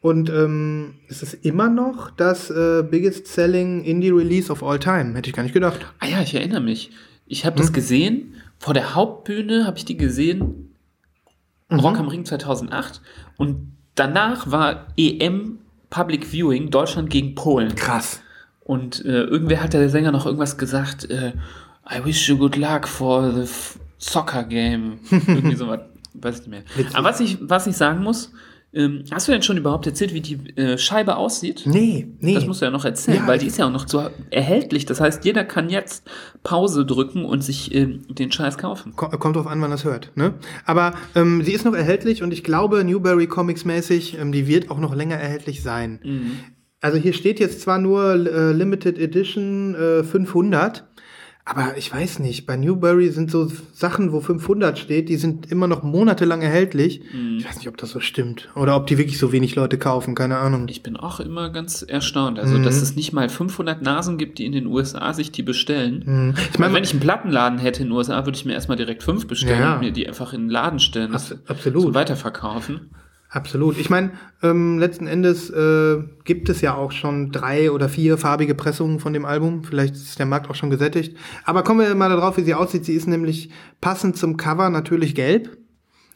Und ähm, es ist immer noch das äh, biggest selling Indie Release of all time. Hätte ich gar nicht gedacht. Ah ja, ich erinnere mich. Ich habe hm. das gesehen. Vor der Hauptbühne habe ich die gesehen. Mhm. Rock am Ring 2008. Und danach war EM Public Viewing Deutschland gegen Polen. Krass. Und äh, irgendwer hat der Sänger noch irgendwas gesagt, äh, I wish you good luck for the soccer game. Irgendwie sowas, weiß ich nicht mehr. Aber was ich, was ich sagen muss, ähm, hast du denn schon überhaupt erzählt, wie die äh, Scheibe aussieht? Nee, nee. Das musst du ja noch erzählen, ja, weil die ist ja auch noch so erhältlich. Das heißt, jeder kann jetzt Pause drücken und sich äh, den Scheiß kaufen. Kommt drauf an, wann das hört. Ne? Aber ähm, sie ist noch erhältlich und ich glaube, Newberry Comics mäßig, ähm, die wird auch noch länger erhältlich sein. Mhm. Also hier steht jetzt zwar nur äh, Limited Edition äh, 500, aber ich weiß nicht, bei Newberry sind so Sachen, wo 500 steht, die sind immer noch monatelang erhältlich. Mhm. Ich weiß nicht, ob das so stimmt. Oder ob die wirklich so wenig Leute kaufen, keine Ahnung. Ich bin auch immer ganz erstaunt. Also, mhm. dass es nicht mal 500 Nasen gibt, die in den USA sich die bestellen. Mhm. Ich meine, wenn ich einen Plattenladen hätte in den USA, würde ich mir erstmal direkt fünf bestellen ja. und mir die einfach in den Laden stellen. Abs absolut. Zum Weiterverkaufen. Absolut. Ich meine, ähm, letzten Endes äh, gibt es ja auch schon drei oder vier farbige Pressungen von dem Album. Vielleicht ist der Markt auch schon gesättigt. Aber kommen wir mal darauf, wie sie aussieht. Sie ist nämlich passend zum Cover natürlich gelb.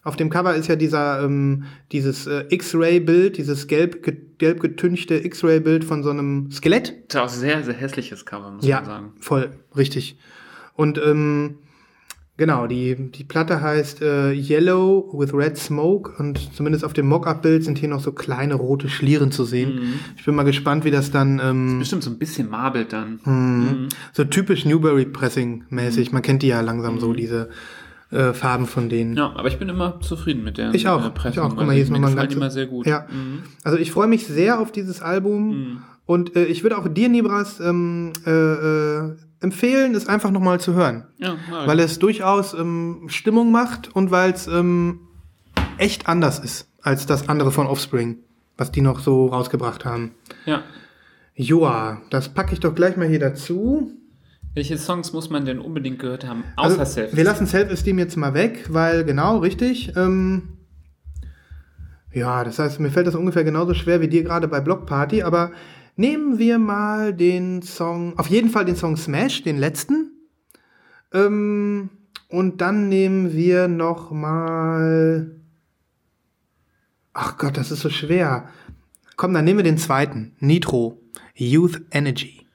Auf dem Cover ist ja dieser ähm, dieses äh, X-Ray-Bild, dieses gelb, ge gelb getünchte X-Ray-Bild von so einem Skelett. Das ist auch ein sehr, sehr hässliches Cover, muss ja, man sagen. Voll, richtig. Und ähm, Genau, die, die Platte heißt äh, Yellow with Red Smoke und zumindest auf dem Mockup-Bild sind hier noch so kleine rote Schlieren zu sehen. Mhm. Ich bin mal gespannt, wie das dann. Ähm, das bestimmt so ein bisschen marbelt dann. Mhm. Mhm. So typisch Newberry-Pressing-mäßig. Man kennt die ja langsam so, mhm. diese äh, Farben von denen. Ja, aber ich bin immer zufrieden mit der ich auch. Äh, Pressung. Ich auch. Guck mal, hier ist nochmal ganz, immer sehr gut. Ja. Mhm. Also ich freue mich sehr auf dieses Album. Mhm. Und äh, ich würde auch dir, Nibras, ähm, äh, äh, empfehlen, es einfach nochmal zu hören. Ja, weil es durchaus ähm, Stimmung macht und weil es ähm, echt anders ist als das andere von Offspring, was die noch so rausgebracht haben. Ja. Joa, das packe ich doch gleich mal hier dazu. Welche Songs muss man denn unbedingt gehört haben, außer also, Self? Wir lassen Self-Esteem jetzt mal weg, weil genau, richtig. Ähm, ja, das heißt, mir fällt das ungefähr genauso schwer wie dir gerade bei Block Party, aber Nehmen wir mal den Song, auf jeden Fall den Song Smash, den letzten. Ähm, und dann nehmen wir noch mal. Ach Gott, das ist so schwer. Komm, dann nehmen wir den zweiten. Nitro. Youth Energy.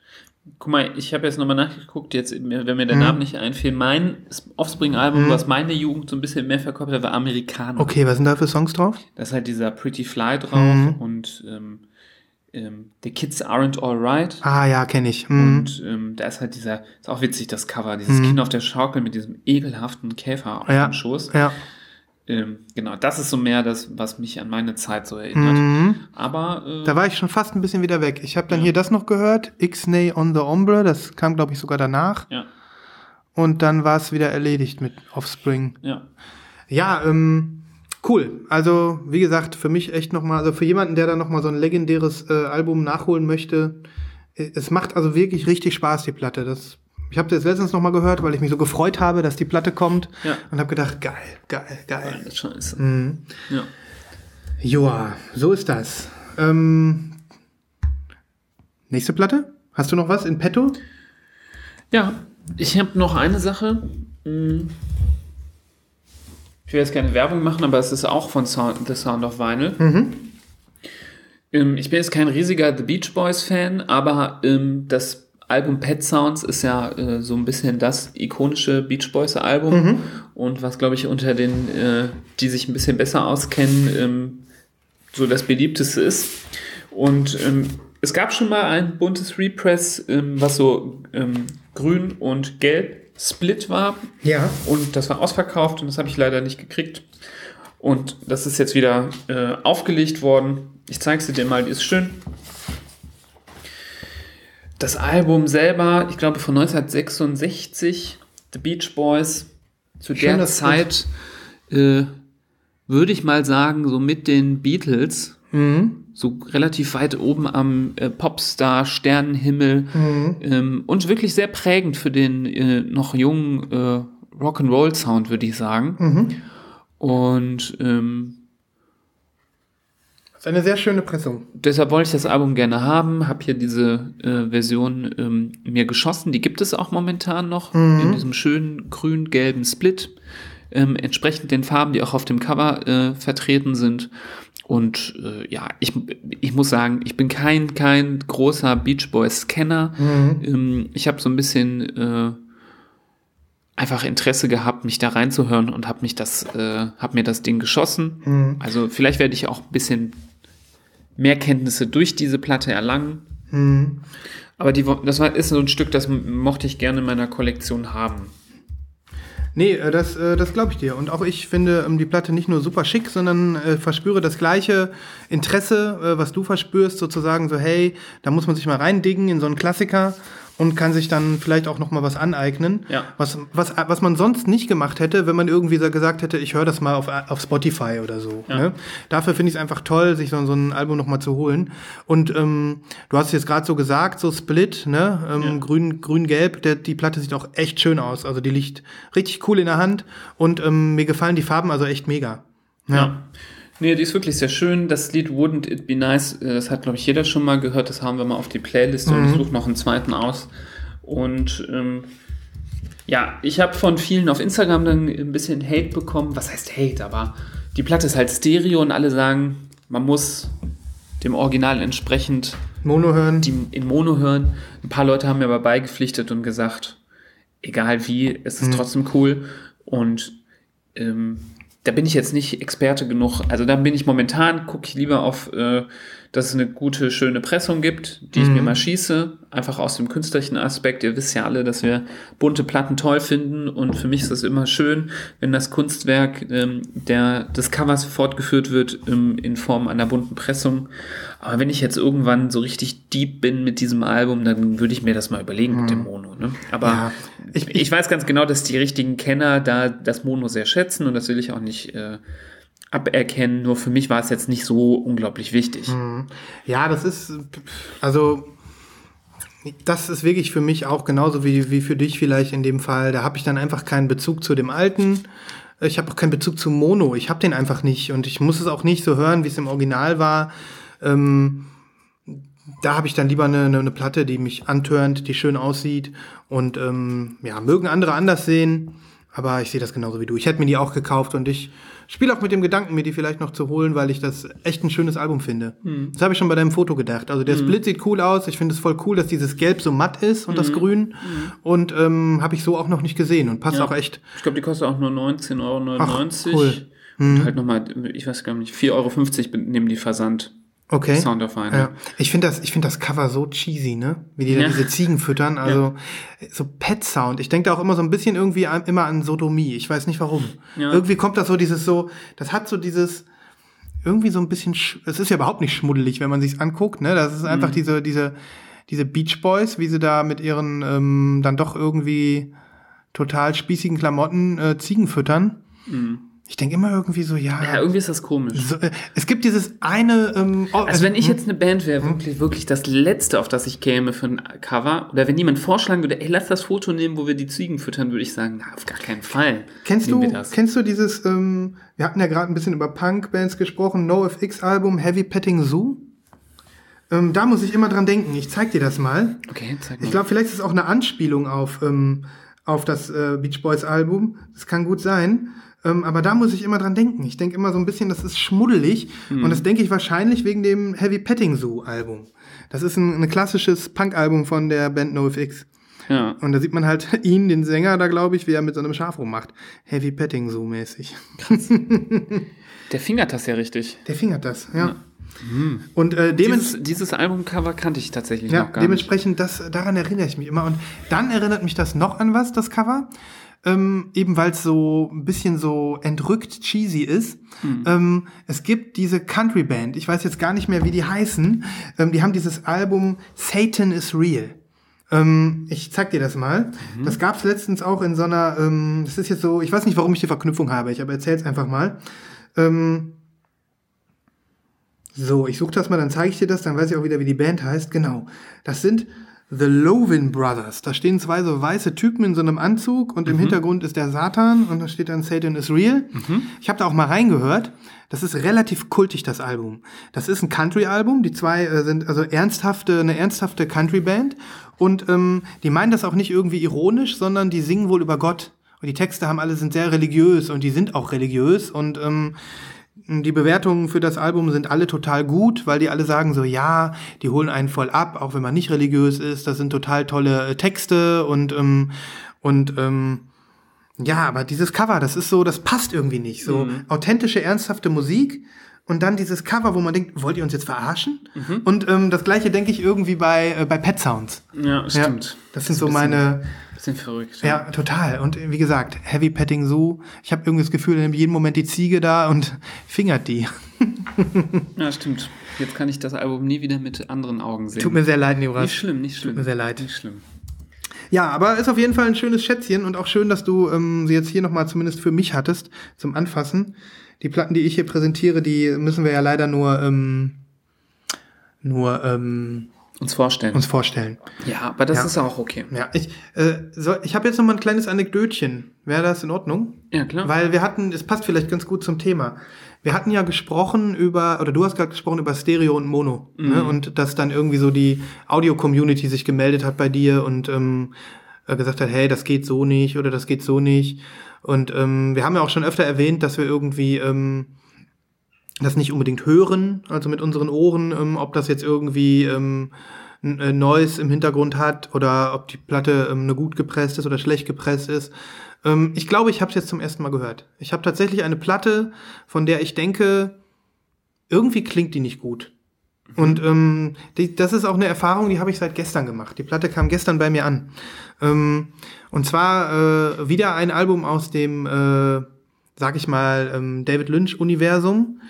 Guck mal, ich habe jetzt nochmal nachgeguckt, jetzt, wenn mir der Name nicht einfiel. Mein Offspring-Album, was meine Jugend so ein bisschen mehr verkörpert hat, war Amerikaner. Okay, was sind da für Songs drauf? Da ist halt dieser Pretty Fly drauf und ähm, ähm, The Kids Aren't Alright. Ah ja, kenne ich. Mhm. Und ähm, da ist halt dieser, ist auch witzig, das Cover, dieses Kind auf der Schaukel mit diesem ekelhaften Käfer auf ja. dem Schoß. Ja. Ähm, genau, das ist so mehr das, was mich an meine Zeit so erinnert. Mhm. Aber äh, Da war ich schon fast ein bisschen wieder weg. Ich habe dann hier das noch gehört, X-Nay on the Ombre, das kam, glaube ich, sogar danach. ja, Und dann war es wieder erledigt mit Offspring. ja. Ja, ähm, cool. Also, wie gesagt, für mich echt nochmal, also für jemanden, der da nochmal so ein legendäres äh, Album nachholen möchte, äh, es macht also wirklich richtig Spaß, die Platte. Das, ich habe das letztens nochmal gehört, weil ich mich so gefreut habe, dass die Platte kommt. Ja. Und habe gedacht, geil, geil, geil. Scheiße. Mhm. Ja. Joa, so ist das. Ähm, nächste Platte? Hast du noch was in petto? Ja, ich habe noch eine Sache. Hm. Ich will jetzt keine Werbung machen, aber es ist auch von Sound, The Sound of Vinyl. Ähm, ich bin jetzt kein riesiger The Beach Boys Fan, aber ähm, das Album Pet Sounds ist ja äh, so ein bisschen das ikonische Beach Boys Album und was glaube ich unter den, äh, die sich ein bisschen besser auskennen, ähm, so das beliebteste ist. Und es gab schon mal ein buntes Repress, was so grün und gelb split war. Ja. Und das war ausverkauft und das habe ich leider nicht gekriegt. Und das ist jetzt wieder äh, aufgelegt worden. Ich zeige sie dir mal, die ist schön. Das Album selber, ich glaube von 1966, The Beach Boys, zu der Schöner Zeit äh, würde ich mal sagen, so mit den Beatles, Mhm. So relativ weit oben am äh, Popstar, Sternenhimmel Mhm. ähm, und wirklich sehr prägend für den äh, noch jungen äh, Rock'n'Roll-Sound, würde ich sagen. Mhm. Und ähm, Das ist eine sehr schöne Pressung. deshalb wollte ich das Album gerne haben, habe hier diese äh, Version ähm, mir geschossen. Die gibt es auch momentan noch in diesem schönen grün-gelben Split, ähm, entsprechend den Farben, die auch auf dem Cover äh, vertreten sind. Und äh, ja, ich, ich muss sagen, ich bin kein, kein großer Beach Boys-Kenner. Ähm, ich habe so ein bisschen äh, einfach Interesse gehabt, mich da reinzuhören und habe mich das, äh, habe mir das Ding geschossen. Also vielleicht werde ich auch ein bisschen mehr Kenntnisse durch diese Platte erlangen. Mhm. Aber die, das war, ist so ein Stück, das mochte ich gerne in meiner Kollektion haben. Nee, äh, das, äh, das glaube ich dir. Und auch ich finde ähm, die Platte nicht nur super schick, sondern äh, verspüre das gleiche Interesse, äh, was du verspürst, sozusagen so, hey, da muss man sich mal reindingen in so einen Klassiker und kann sich dann vielleicht auch noch mal was aneignen, Ja. was, was, was man sonst nicht gemacht hätte, wenn man irgendwie gesagt hätte, ich höre das mal auf, auf Spotify oder so. Ja. Ne? Dafür finde ich es einfach toll, sich so, so ein Album noch mal zu holen. Und ähm, du hast es jetzt gerade so gesagt, so Split, ne? ähm, Ja. grün, grün-gelb, der, die Platte sieht auch echt schön aus. Also die liegt richtig cool in der Hand und ähm, mir gefallen die Farben also echt mega. Ja. Nee, die ist wirklich sehr schön. Das Lied Wouldn't It Be Nice, äh, das hat, glaube ich, jeder schon mal gehört. Das haben wir mal auf die Playlist und ich suche noch einen zweiten aus. Und ähm, ja, ich habe von vielen auf Instagram dann ein bisschen Hate bekommen. Was heißt Hate? Aber die Platte ist halt Stereo und alle sagen, man muss dem Original entsprechend Mono hören. die in Mono hören. Ein paar Leute haben mir aber beigepflichtet und gesagt, egal wie, es ist trotzdem cool. Und ähm, da bin ich jetzt nicht Experte genug. Also da bin ich momentan, gucke ich lieber auf, äh, dass es eine gute, schöne Pressung gibt, die ich mir mal schieße. Einfach aus dem künstlerischen Aspekt. Ihr wisst ja alle, dass wir bunte Platten toll finden. Und für mich ist es immer schön, wenn das Kunstwerk ähm, der, des Covers fortgeführt wird ähm, in Form einer bunten Pressung. Aber wenn ich jetzt irgendwann so richtig deep bin mit diesem Album, dann würde ich mir das mal überlegen mit dem Mono. Ne? Aber Ja, ich, ich weiß ganz genau, dass die richtigen Kenner da das Mono sehr schätzen und das will ich auch nicht äh, aberkennen. Nur für mich war es jetzt nicht so unglaublich wichtig. Ja, das ist, also, das ist wirklich für mich auch genauso wie, wie für dich vielleicht in dem Fall. Da habe ich dann einfach keinen Bezug zu dem Alten. Ich habe auch keinen Bezug zum Mono. Ich habe den einfach nicht und ich muss es auch nicht so hören, wie es im Original war. Ähm, da habe ich dann lieber eine, eine, eine Platte, die mich antörnt, die schön aussieht. Und ähm, ja, mögen andere anders sehen, aber ich sehe das genauso wie du. Ich hätte mir die auch gekauft und ich spiele auch mit dem Gedanken, mir die vielleicht noch zu holen, weil ich das echt ein schönes Album finde. Mhm. Das habe ich schon bei deinem Foto gedacht. Also der mhm. Split sieht cool aus. Ich finde es voll cool, dass dieses Gelb so matt ist und mhm. das Grün. Mhm. Und ähm, habe ich so auch noch nicht gesehen und passt ja. auch echt. Ich glaube, die kostet auch nur 19,99 Euro. cool. Und mhm. halt nochmal, ich weiß gar nicht, 4,50 Euro nehmen die Versand. Okay. Sound of Final. Ja. Ich finde das, ich finde das Cover so cheesy, ne? Wie die da diese Ziegen füttern. Also ja. so Pet Sound. Ich denke da auch immer so ein bisschen irgendwie an, immer an Sodomie. Ich weiß nicht warum. Irgendwie kommt das so dieses so, das hat so dieses irgendwie so ein bisschen. Es ist ja überhaupt nicht schmuddelig, wenn man sich's anguckt, ne? Das ist einfach mhm. diese diese diese Beach Boys, wie sie da mit ihren ähm, dann doch irgendwie total spießigen Klamotten äh, Ziegen füttern. Mhm. Ich denke immer irgendwie so, ja. Ja, irgendwie ist das komisch. So, äh, es gibt dieses eine. Ähm, oh, also, wenn ich jetzt eine Band wäre, wirklich, wirklich das Letzte, auf das ich käme für ein Cover, oder wenn jemand vorschlagen würde, ey, lass das Foto nehmen, wo wir die Ziegen füttern, würde ich sagen, na, auf gar keinen Fall. Kennst du, kennst du dieses, ähm, wir hatten ja gerade ein bisschen über Punk-Bands gesprochen, NoFX-Album Heavy Petting Zoo? Ähm, da muss ich immer dran denken. Ich zeig dir das mal. Okay, zeig mal. Ich glaube, vielleicht ist es auch eine Anspielung auf, ähm, auf das äh, Beach Boys Album. Das kann gut sein. Ähm, aber da muss ich immer dran denken. Ich denke immer so ein bisschen, das ist schmuddelig. Mhm. Und das denke ich wahrscheinlich wegen dem Heavy Petting Zoo Album. Das ist ein, ein klassisches Punk-Album von der Band NoFX. Ja. Und da sieht man halt ihn, den Sänger da, glaube ich, wie er mit so einem Schaf rummacht. Heavy Petting Zoo mäßig. der fingert das ja richtig. Der fingert das, ja. ja. Mhm. Und äh, dieses, dieses Albumcover kannte ich tatsächlich ja, noch gar dementsprechend, nicht. Dementsprechend, daran erinnere ich mich immer. Und dann erinnert mich das noch an was, das Cover ähm, eben weil es so ein bisschen so entrückt cheesy ist. Mhm. Ähm, es gibt diese Country Band, ich weiß jetzt gar nicht mehr, wie die heißen. Ähm, die haben dieses Album Satan is Real. Ähm, ich zeig dir das mal. Mhm. Das gab's letztens auch in so einer, ähm, das ist jetzt so, ich weiß nicht, warum ich die Verknüpfung habe, ich aber erzähl's einfach mal. Ähm, so, ich suche das mal, dann zeige ich dir das, dann weiß ich auch wieder, wie die Band heißt. Genau. Das sind The Lovin Brothers. Da stehen zwei so weiße Typen in so einem Anzug und mhm. im Hintergrund ist der Satan und da steht dann Satan is real. Mhm. Ich habe da auch mal reingehört. Das ist relativ kultig, das Album. Das ist ein Country-Album. Die zwei äh, sind also ernsthafte, eine ernsthafte Country-Band. Und ähm, die meinen das auch nicht irgendwie ironisch, sondern die singen wohl über Gott. Und die Texte haben alle sind sehr religiös und die sind auch religiös. Und ähm, die Bewertungen für das Album sind alle total gut, weil die alle sagen so, ja, die holen einen voll ab, auch wenn man nicht religiös ist. Das sind total tolle äh, Texte und ähm, und ähm, ja, aber dieses Cover, das ist so, das passt irgendwie nicht. So mhm. authentische, ernsthafte Musik und dann dieses Cover, wo man denkt, wollt ihr uns jetzt verarschen? Mhm. Und ähm, das gleiche denke ich irgendwie bei äh, bei Pet Sounds. Ja, stimmt. Ja, das sind so meine Bisschen verrückt. Ja. ja, total. Und wie gesagt, Heavy Petting Zoo. Ich habe irgendwie das Gefühl, nimmt jeden Moment die Ziege da und fingert die. ja, stimmt. Jetzt kann ich das Album nie wieder mit anderen Augen sehen. Tut mir sehr leid, Nibras. Nicht schlimm, nicht schlimm. Tut mir sehr leid. Nicht schlimm. Ja, aber ist auf jeden Fall ein schönes Schätzchen und auch schön, dass du ähm, sie jetzt hier nochmal zumindest für mich hattest zum Anfassen. Die Platten, die ich hier präsentiere, die müssen wir ja leider nur ähm, nur ähm, uns vorstellen. Uns vorstellen. Ja, aber das ja. ist auch okay. Ja, ich, äh, so, ich habe jetzt noch mal ein kleines Anekdötchen. Wäre das in Ordnung? Ja, klar. Weil wir hatten, es passt vielleicht ganz gut zum Thema. Wir hatten ja gesprochen über, oder du hast gerade gesprochen über Stereo und Mono. Mhm. Ne? Und dass dann irgendwie so die Audio-Community sich gemeldet hat bei dir und ähm, äh, gesagt hat, hey, das geht so nicht oder das geht so nicht. Und ähm, wir haben ja auch schon öfter erwähnt, dass wir irgendwie ähm, das nicht unbedingt hören, also mit unseren Ohren, ähm, ob das jetzt irgendwie ähm, ein äh, Noise im Hintergrund hat oder ob die Platte ähm, eine gut gepresst ist oder schlecht gepresst ist. Ähm, ich glaube, ich habe es jetzt zum ersten Mal gehört. Ich habe tatsächlich eine Platte, von der ich denke, irgendwie klingt die nicht gut. Mhm. Und ähm, die, das ist auch eine Erfahrung, die habe ich seit gestern gemacht. Die Platte kam gestern bei mir an. Ähm, und zwar äh, wieder ein Album aus dem, äh, sag ich mal, ähm, David Lynch-Universum.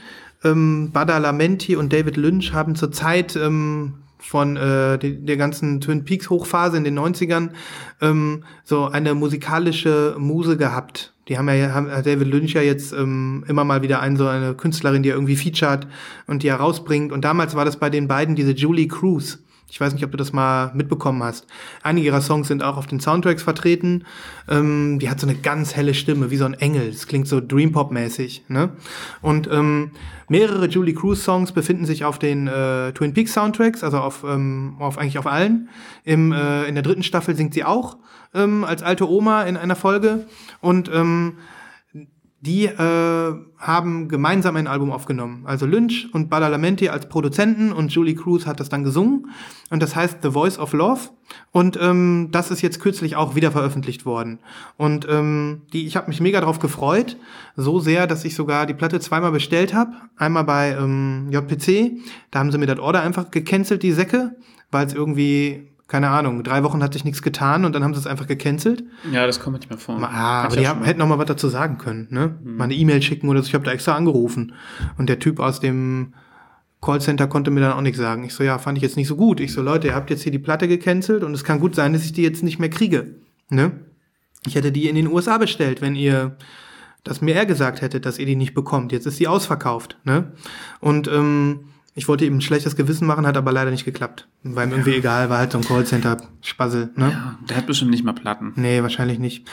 Ähm, Badalamenti und David Lynch haben zurzeit ähm, von äh, der ganzen Twin Peaks Hochphase in den 90ern ähm, so eine musikalische Muse gehabt. Die haben ja haben David Lynch ja jetzt ähm, immer mal wieder ein so eine Künstlerin, die er irgendwie featured und die er rausbringt. Und damals war das bei den beiden diese Julie Cruz. Ich weiß nicht, ob du das mal mitbekommen hast. Einige ihrer Songs sind auch auf den Soundtracks vertreten. Ähm, die hat so eine ganz helle Stimme, wie so ein Engel. Das klingt so Dream Pop-mäßig. Ne? Und ähm, mehrere Julie Cruz-Songs befinden sich auf den äh, Twin Peaks Soundtracks, also auf, ähm, auf eigentlich auf allen. Im, äh, in der dritten Staffel singt sie auch ähm, als alte Oma in einer Folge. Und ähm, die äh, haben gemeinsam ein Album aufgenommen. Also Lynch und Badalamenti als Produzenten und Julie Cruz hat das dann gesungen. Und das heißt The Voice of Love. Und ähm, das ist jetzt kürzlich auch wieder veröffentlicht worden. Und ähm, die, ich habe mich mega drauf gefreut. So sehr, dass ich sogar die Platte zweimal bestellt habe. Einmal bei ähm, JPC. Da haben sie mir das Order einfach gecancelt, die Säcke, weil es irgendwie keine Ahnung, drei Wochen hat sich nichts getan und dann haben sie es einfach gecancelt. Ja, das kommt manchmal vor. Ah, aber die haben, hätten noch mal was dazu sagen können, ne? Mhm. Mal eine E-Mail schicken oder so. Ich habe da extra angerufen. Und der Typ aus dem Callcenter konnte mir dann auch nichts sagen. Ich so, ja, fand ich jetzt nicht so gut. Ich so, Leute, ihr habt jetzt hier die Platte gecancelt und es kann gut sein, dass ich die jetzt nicht mehr kriege. Ne? Ich hätte die in den USA bestellt, wenn ihr das mir eher gesagt hättet, dass ihr die nicht bekommt. Jetzt ist die ausverkauft. Ne? Und ähm, ich wollte ihm ein schlechtes Gewissen machen, hat aber leider nicht geklappt. War ihm ja. irgendwie egal, war halt so ein Callcenter-Spassel. Ne? Ja, der hat bestimmt nicht mal Platten. Nee, wahrscheinlich nicht.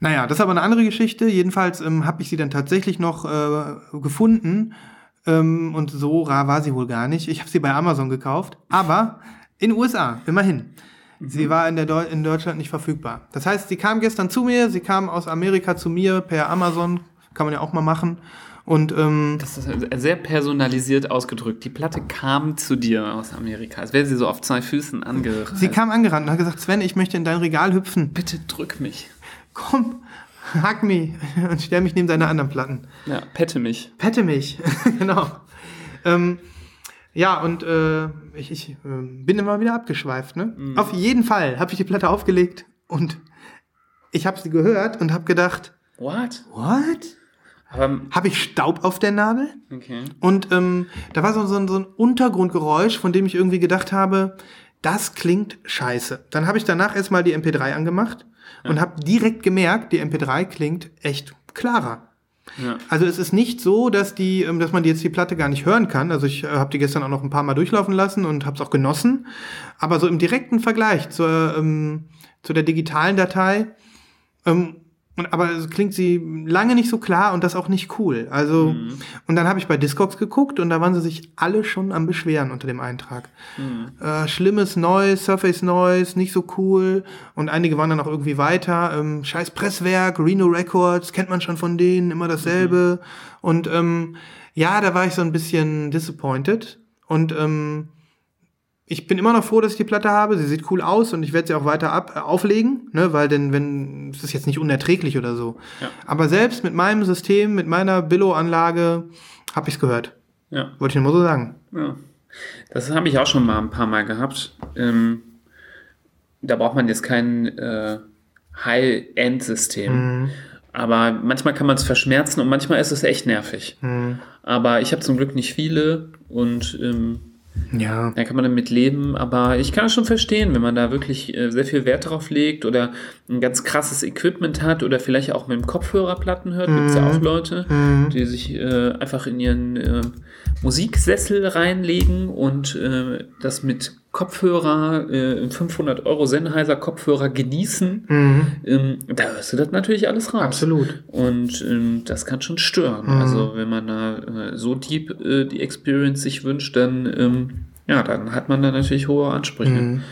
Naja, das ist aber eine andere Geschichte. Jedenfalls ähm, habe ich sie dann tatsächlich noch äh, gefunden. Ähm, und so rar war sie wohl gar nicht. Ich habe sie bei Amazon gekauft. Aber in USA, immerhin. Mhm. Sie war in, der Deu in Deutschland nicht verfügbar. Das heißt, sie kam gestern zu mir, sie kam aus Amerika zu mir per Amazon. Kann man ja auch mal machen. Und ähm, das ist sehr personalisiert ausgedrückt. Die Platte kam zu dir aus Amerika, als wäre sie so auf zwei Füßen angerannt. Sie kam angerannt und hat gesagt, Sven, ich möchte in dein Regal hüpfen. Bitte drück mich. Komm, hack mich und stell mich neben deine anderen Platten. Ja, pette mich. Pette mich, genau. Ähm, ja, und äh, ich, ich äh, bin immer wieder abgeschweift. Ne? Mhm. Auf jeden Fall habe ich die Platte aufgelegt und ich habe sie gehört und habe gedacht, What? What? Habe ich Staub auf der Nadel? Okay. Und ähm, da war so, so, so ein Untergrundgeräusch, von dem ich irgendwie gedacht habe, das klingt scheiße. Dann habe ich danach erstmal die MP3 angemacht ja. und habe direkt gemerkt, die MP3 klingt echt klarer. Ja. Also es ist nicht so, dass die, ähm, dass man jetzt die Platte gar nicht hören kann. Also ich äh, habe die gestern auch noch ein paar Mal durchlaufen lassen und habe es auch genossen. Aber so im direkten Vergleich zur, ähm, zu der digitalen Datei ähm, aber es klingt sie lange nicht so klar und das auch nicht cool. Also, mhm. und dann habe ich bei Discogs geguckt und da waren sie sich alle schon am Beschweren unter dem Eintrag. Mhm. Äh, schlimmes Noise, Surface Noise, nicht so cool. Und einige waren dann auch irgendwie weiter. Ähm, scheiß Presswerk, Reno Records, kennt man schon von denen, immer dasselbe. Mhm. Und ähm, ja, da war ich so ein bisschen disappointed. Und ähm, ich bin immer noch froh, dass ich die Platte habe. Sie sieht cool aus und ich werde sie auch weiter ab, äh, auflegen, ne, weil denn wenn es ist jetzt nicht unerträglich oder so. Ja. Aber selbst mit meinem System, mit meiner Billo-Anlage, habe ich es gehört. Ja. Wollte ich nur so sagen. Ja. Das habe ich auch schon mal ein paar Mal gehabt. Ähm, da braucht man jetzt kein äh, High-End-System. Mhm. Aber manchmal kann man es verschmerzen und manchmal ist es echt nervig. Mhm. Aber ich habe zum Glück nicht viele und ähm, ja. Da kann man damit leben, aber ich kann es schon verstehen, wenn man da wirklich äh, sehr viel Wert drauf legt oder ein ganz krasses Equipment hat oder vielleicht auch mit dem Kopfhörerplatten hört. Mhm. Gibt es ja auch Leute, mhm. die sich äh, einfach in ihren äh, Musiksessel reinlegen und äh, das mit Kopfhörer, äh, 500 Euro Sennheiser Kopfhörer genießen, mhm. ähm, da hörst du das natürlich alles raus. Absolut. Und ähm, das kann schon stören. Mhm. Also wenn man da äh, so deep äh, die Experience sich wünscht, dann ähm, ja, dann hat man da natürlich hohe Ansprüche. Mhm.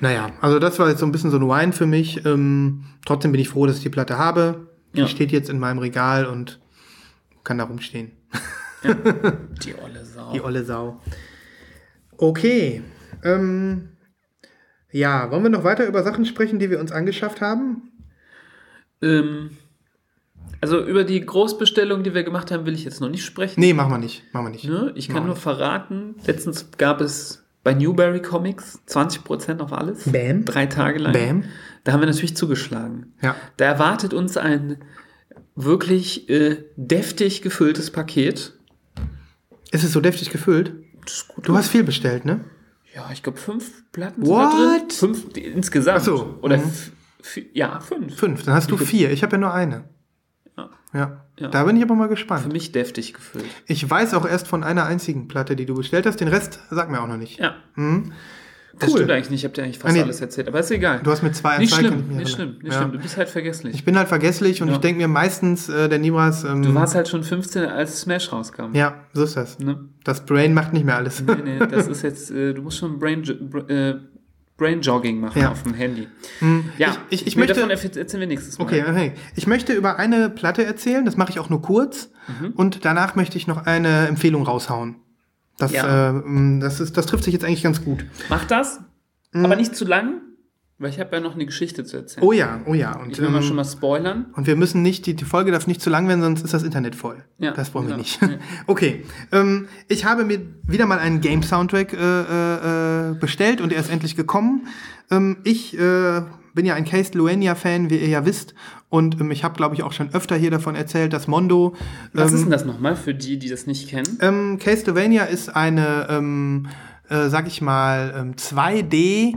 Naja, also das war jetzt so ein bisschen so ein Wine für mich. Ähm, trotzdem bin ich froh, dass ich die Platte habe. Die ja. steht jetzt in meinem Regal und kann da rumstehen. Ja. Die olle Sau. Die olle Sau. Okay. Ähm, ja, wollen wir noch weiter über Sachen sprechen, die wir uns angeschafft haben? Ähm, also über die Großbestellung, die wir gemacht haben, will ich jetzt noch nicht sprechen. Nee, machen wir nicht. Machen wir nicht. Ne? Ich kann nur nicht. verraten, letztens gab es bei Newberry Comics 20% auf alles. Bam. Drei Tage lang. Bam. Da haben wir natürlich zugeschlagen. Ja. Da erwartet uns ein wirklich äh, deftig gefülltes Paket. Ist es so deftig gefüllt? Du hast viel bestellt, ne? Ja, ich glaube fünf Platten What? sind da drin. Fünf insgesamt. Ach so. Oder mhm. ja, fünf. Fünf, dann hast du vier. Ich habe ja nur eine. Ja. ja. ja. Da bin ich aber mal gespannt. Für mich deftig gefüllt. Ich weiß auch erst von einer einzigen Platte, die du bestellt hast. Den Rest sag mir auch noch nicht. Ja. Mhm. Das Cool. stimmt eigentlich nicht, ich habe dir eigentlich fast Ah, nee. alles erzählt, aber ist egal. Du hast mit zwei nicht zwei schlimm, nicht erinnern. schlimm, nicht Ja. schlimm. Du bist halt vergesslich. Ich bin halt vergesslich und Ja. ich denke mir meistens, äh, der Nibras. Ähm, du warst halt schon 15, als Smash rauskam. Ja, so ist das. Ne? Das Brain macht nicht mehr alles. Nee, nee, das ist jetzt, äh, du musst schon Brain, Br- äh, Brain Jogging machen Ja. auf dem Handy. Hm, Ja, ich, ich, ich möchte. davon erzählen wir nächstes Mal. Okay, okay. Ich möchte über eine Platte erzählen, das mache ich auch nur kurz. Mhm. Und danach möchte ich noch eine Empfehlung raushauen. Das, Ja. äh, das, ist, das trifft sich jetzt eigentlich ganz gut. Mach das, Mhm. aber nicht zu lang, weil ich habe ja noch eine Geschichte zu erzählen. Oh ja, oh ja. Und, ich will mal ähm, schon mal spoilern. und wir müssen nicht, die, die Folge darf nicht zu lang werden, sonst ist das Internet voll. Ja, das wollen wir genau. nicht. Ja. Okay, ähm, ich habe mir wieder mal einen Game-Soundtrack äh, äh, äh, bestellt und er ist endlich gekommen. Ähm, ich äh, bin ja ein Castlevania-Fan, wie ihr ja wisst. Und ähm, ich habe, glaube ich, auch schon öfter hier davon erzählt, dass Mondo Was ähm, ist denn das nochmal für die, die das nicht kennen? Ähm, Castlevania ist eine, ähm, äh, sag ich mal, ähm, 2D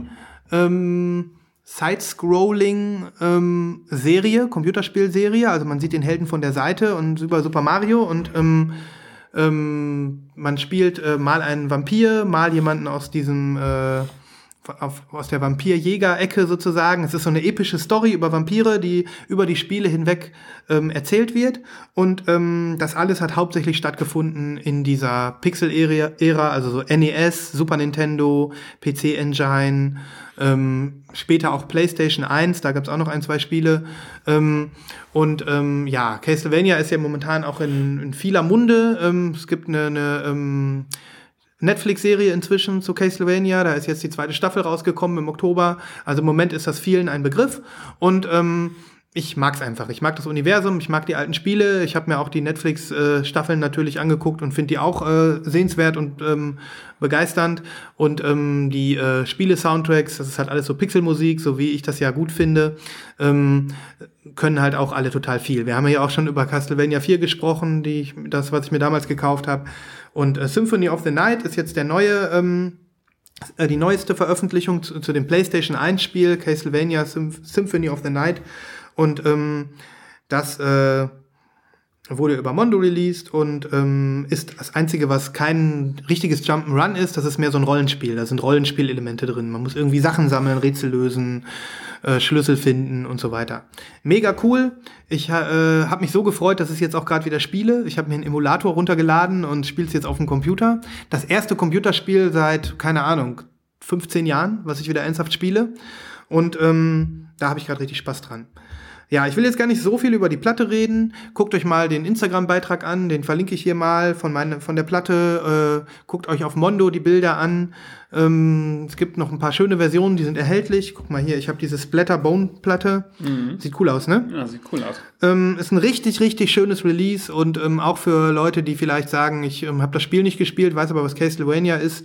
ähm, Side-Scrolling ähm, Serie, Computerspielserie. Also man sieht den Helden von der Seite und über Super Mario und ähm, ähm, man spielt äh, mal einen Vampir, mal jemanden aus diesem äh, auf, aus der Vampirjäger-Ecke sozusagen. Es ist so eine epische Story über Vampire, die über die Spiele hinweg ähm, erzählt wird. Und ähm, das alles hat hauptsächlich stattgefunden in dieser Pixel-Ära, also so NES, Super Nintendo, PC-Engine, ähm, später auch PlayStation 1, da gab es auch noch ein, zwei Spiele. Ähm, und ähm, ja, Castlevania ist ja momentan auch in, in vieler Munde. Ähm, es gibt eine, eine ähm, Netflix-Serie inzwischen zu Castlevania. Da ist jetzt die zweite Staffel rausgekommen im Oktober. Also im Moment ist das vielen ein Begriff. Und ähm, ich mag's einfach. Ich mag das Universum, ich mag die alten Spiele. Ich habe mir auch die Netflix-Staffeln natürlich angeguckt und finde die auch äh, sehenswert und ähm, begeisternd. Und ähm, die äh, Spiele-Soundtracks, das ist halt alles so Pixelmusik, so wie ich das ja gut finde, ähm, können halt auch alle total viel. Wir haben ja auch schon über Castlevania 4 gesprochen, die ich, das, was ich mir damals gekauft habe. Und äh, Symphony of the Night ist jetzt der neue, ähm, äh, die neueste Veröffentlichung zu, zu dem PlayStation 1 Spiel, Castlevania Symph Symphony of the Night. Und ähm, das äh, wurde über Mondo released und ähm, ist das Einzige, was kein richtiges Jump'n'Run ist. Das ist mehr so ein Rollenspiel. Da sind Rollenspielelemente drin. Man muss irgendwie Sachen sammeln, Rätsel lösen, äh, Schlüssel finden und so weiter. Mega cool. Ich äh, habe mich so gefreut, dass ich jetzt auch gerade wieder spiele. Ich habe mir einen Emulator runtergeladen und spiele es jetzt auf dem Computer. Das erste Computerspiel seit, keine Ahnung, 15 Jahren, was ich wieder ernsthaft spiele. Und ähm, da habe ich gerade richtig Spaß dran. Ja, ich will jetzt gar nicht so viel über die Platte reden. Guckt euch mal den Instagram-Beitrag an, den verlinke ich hier mal von, meine, von der Platte. Äh, guckt euch auf Mondo die Bilder an. Ähm, es gibt noch ein paar schöne Versionen, die sind erhältlich. Guck mal hier, ich habe diese Splatter-Bone-Platte. Sieht cool aus, ne? Ja, sieht cool aus. Ähm, ist ein richtig, richtig schönes Release und ähm, auch für Leute, die vielleicht sagen, ich ähm, habe das Spiel nicht gespielt, weiß aber, was Castlevania ist,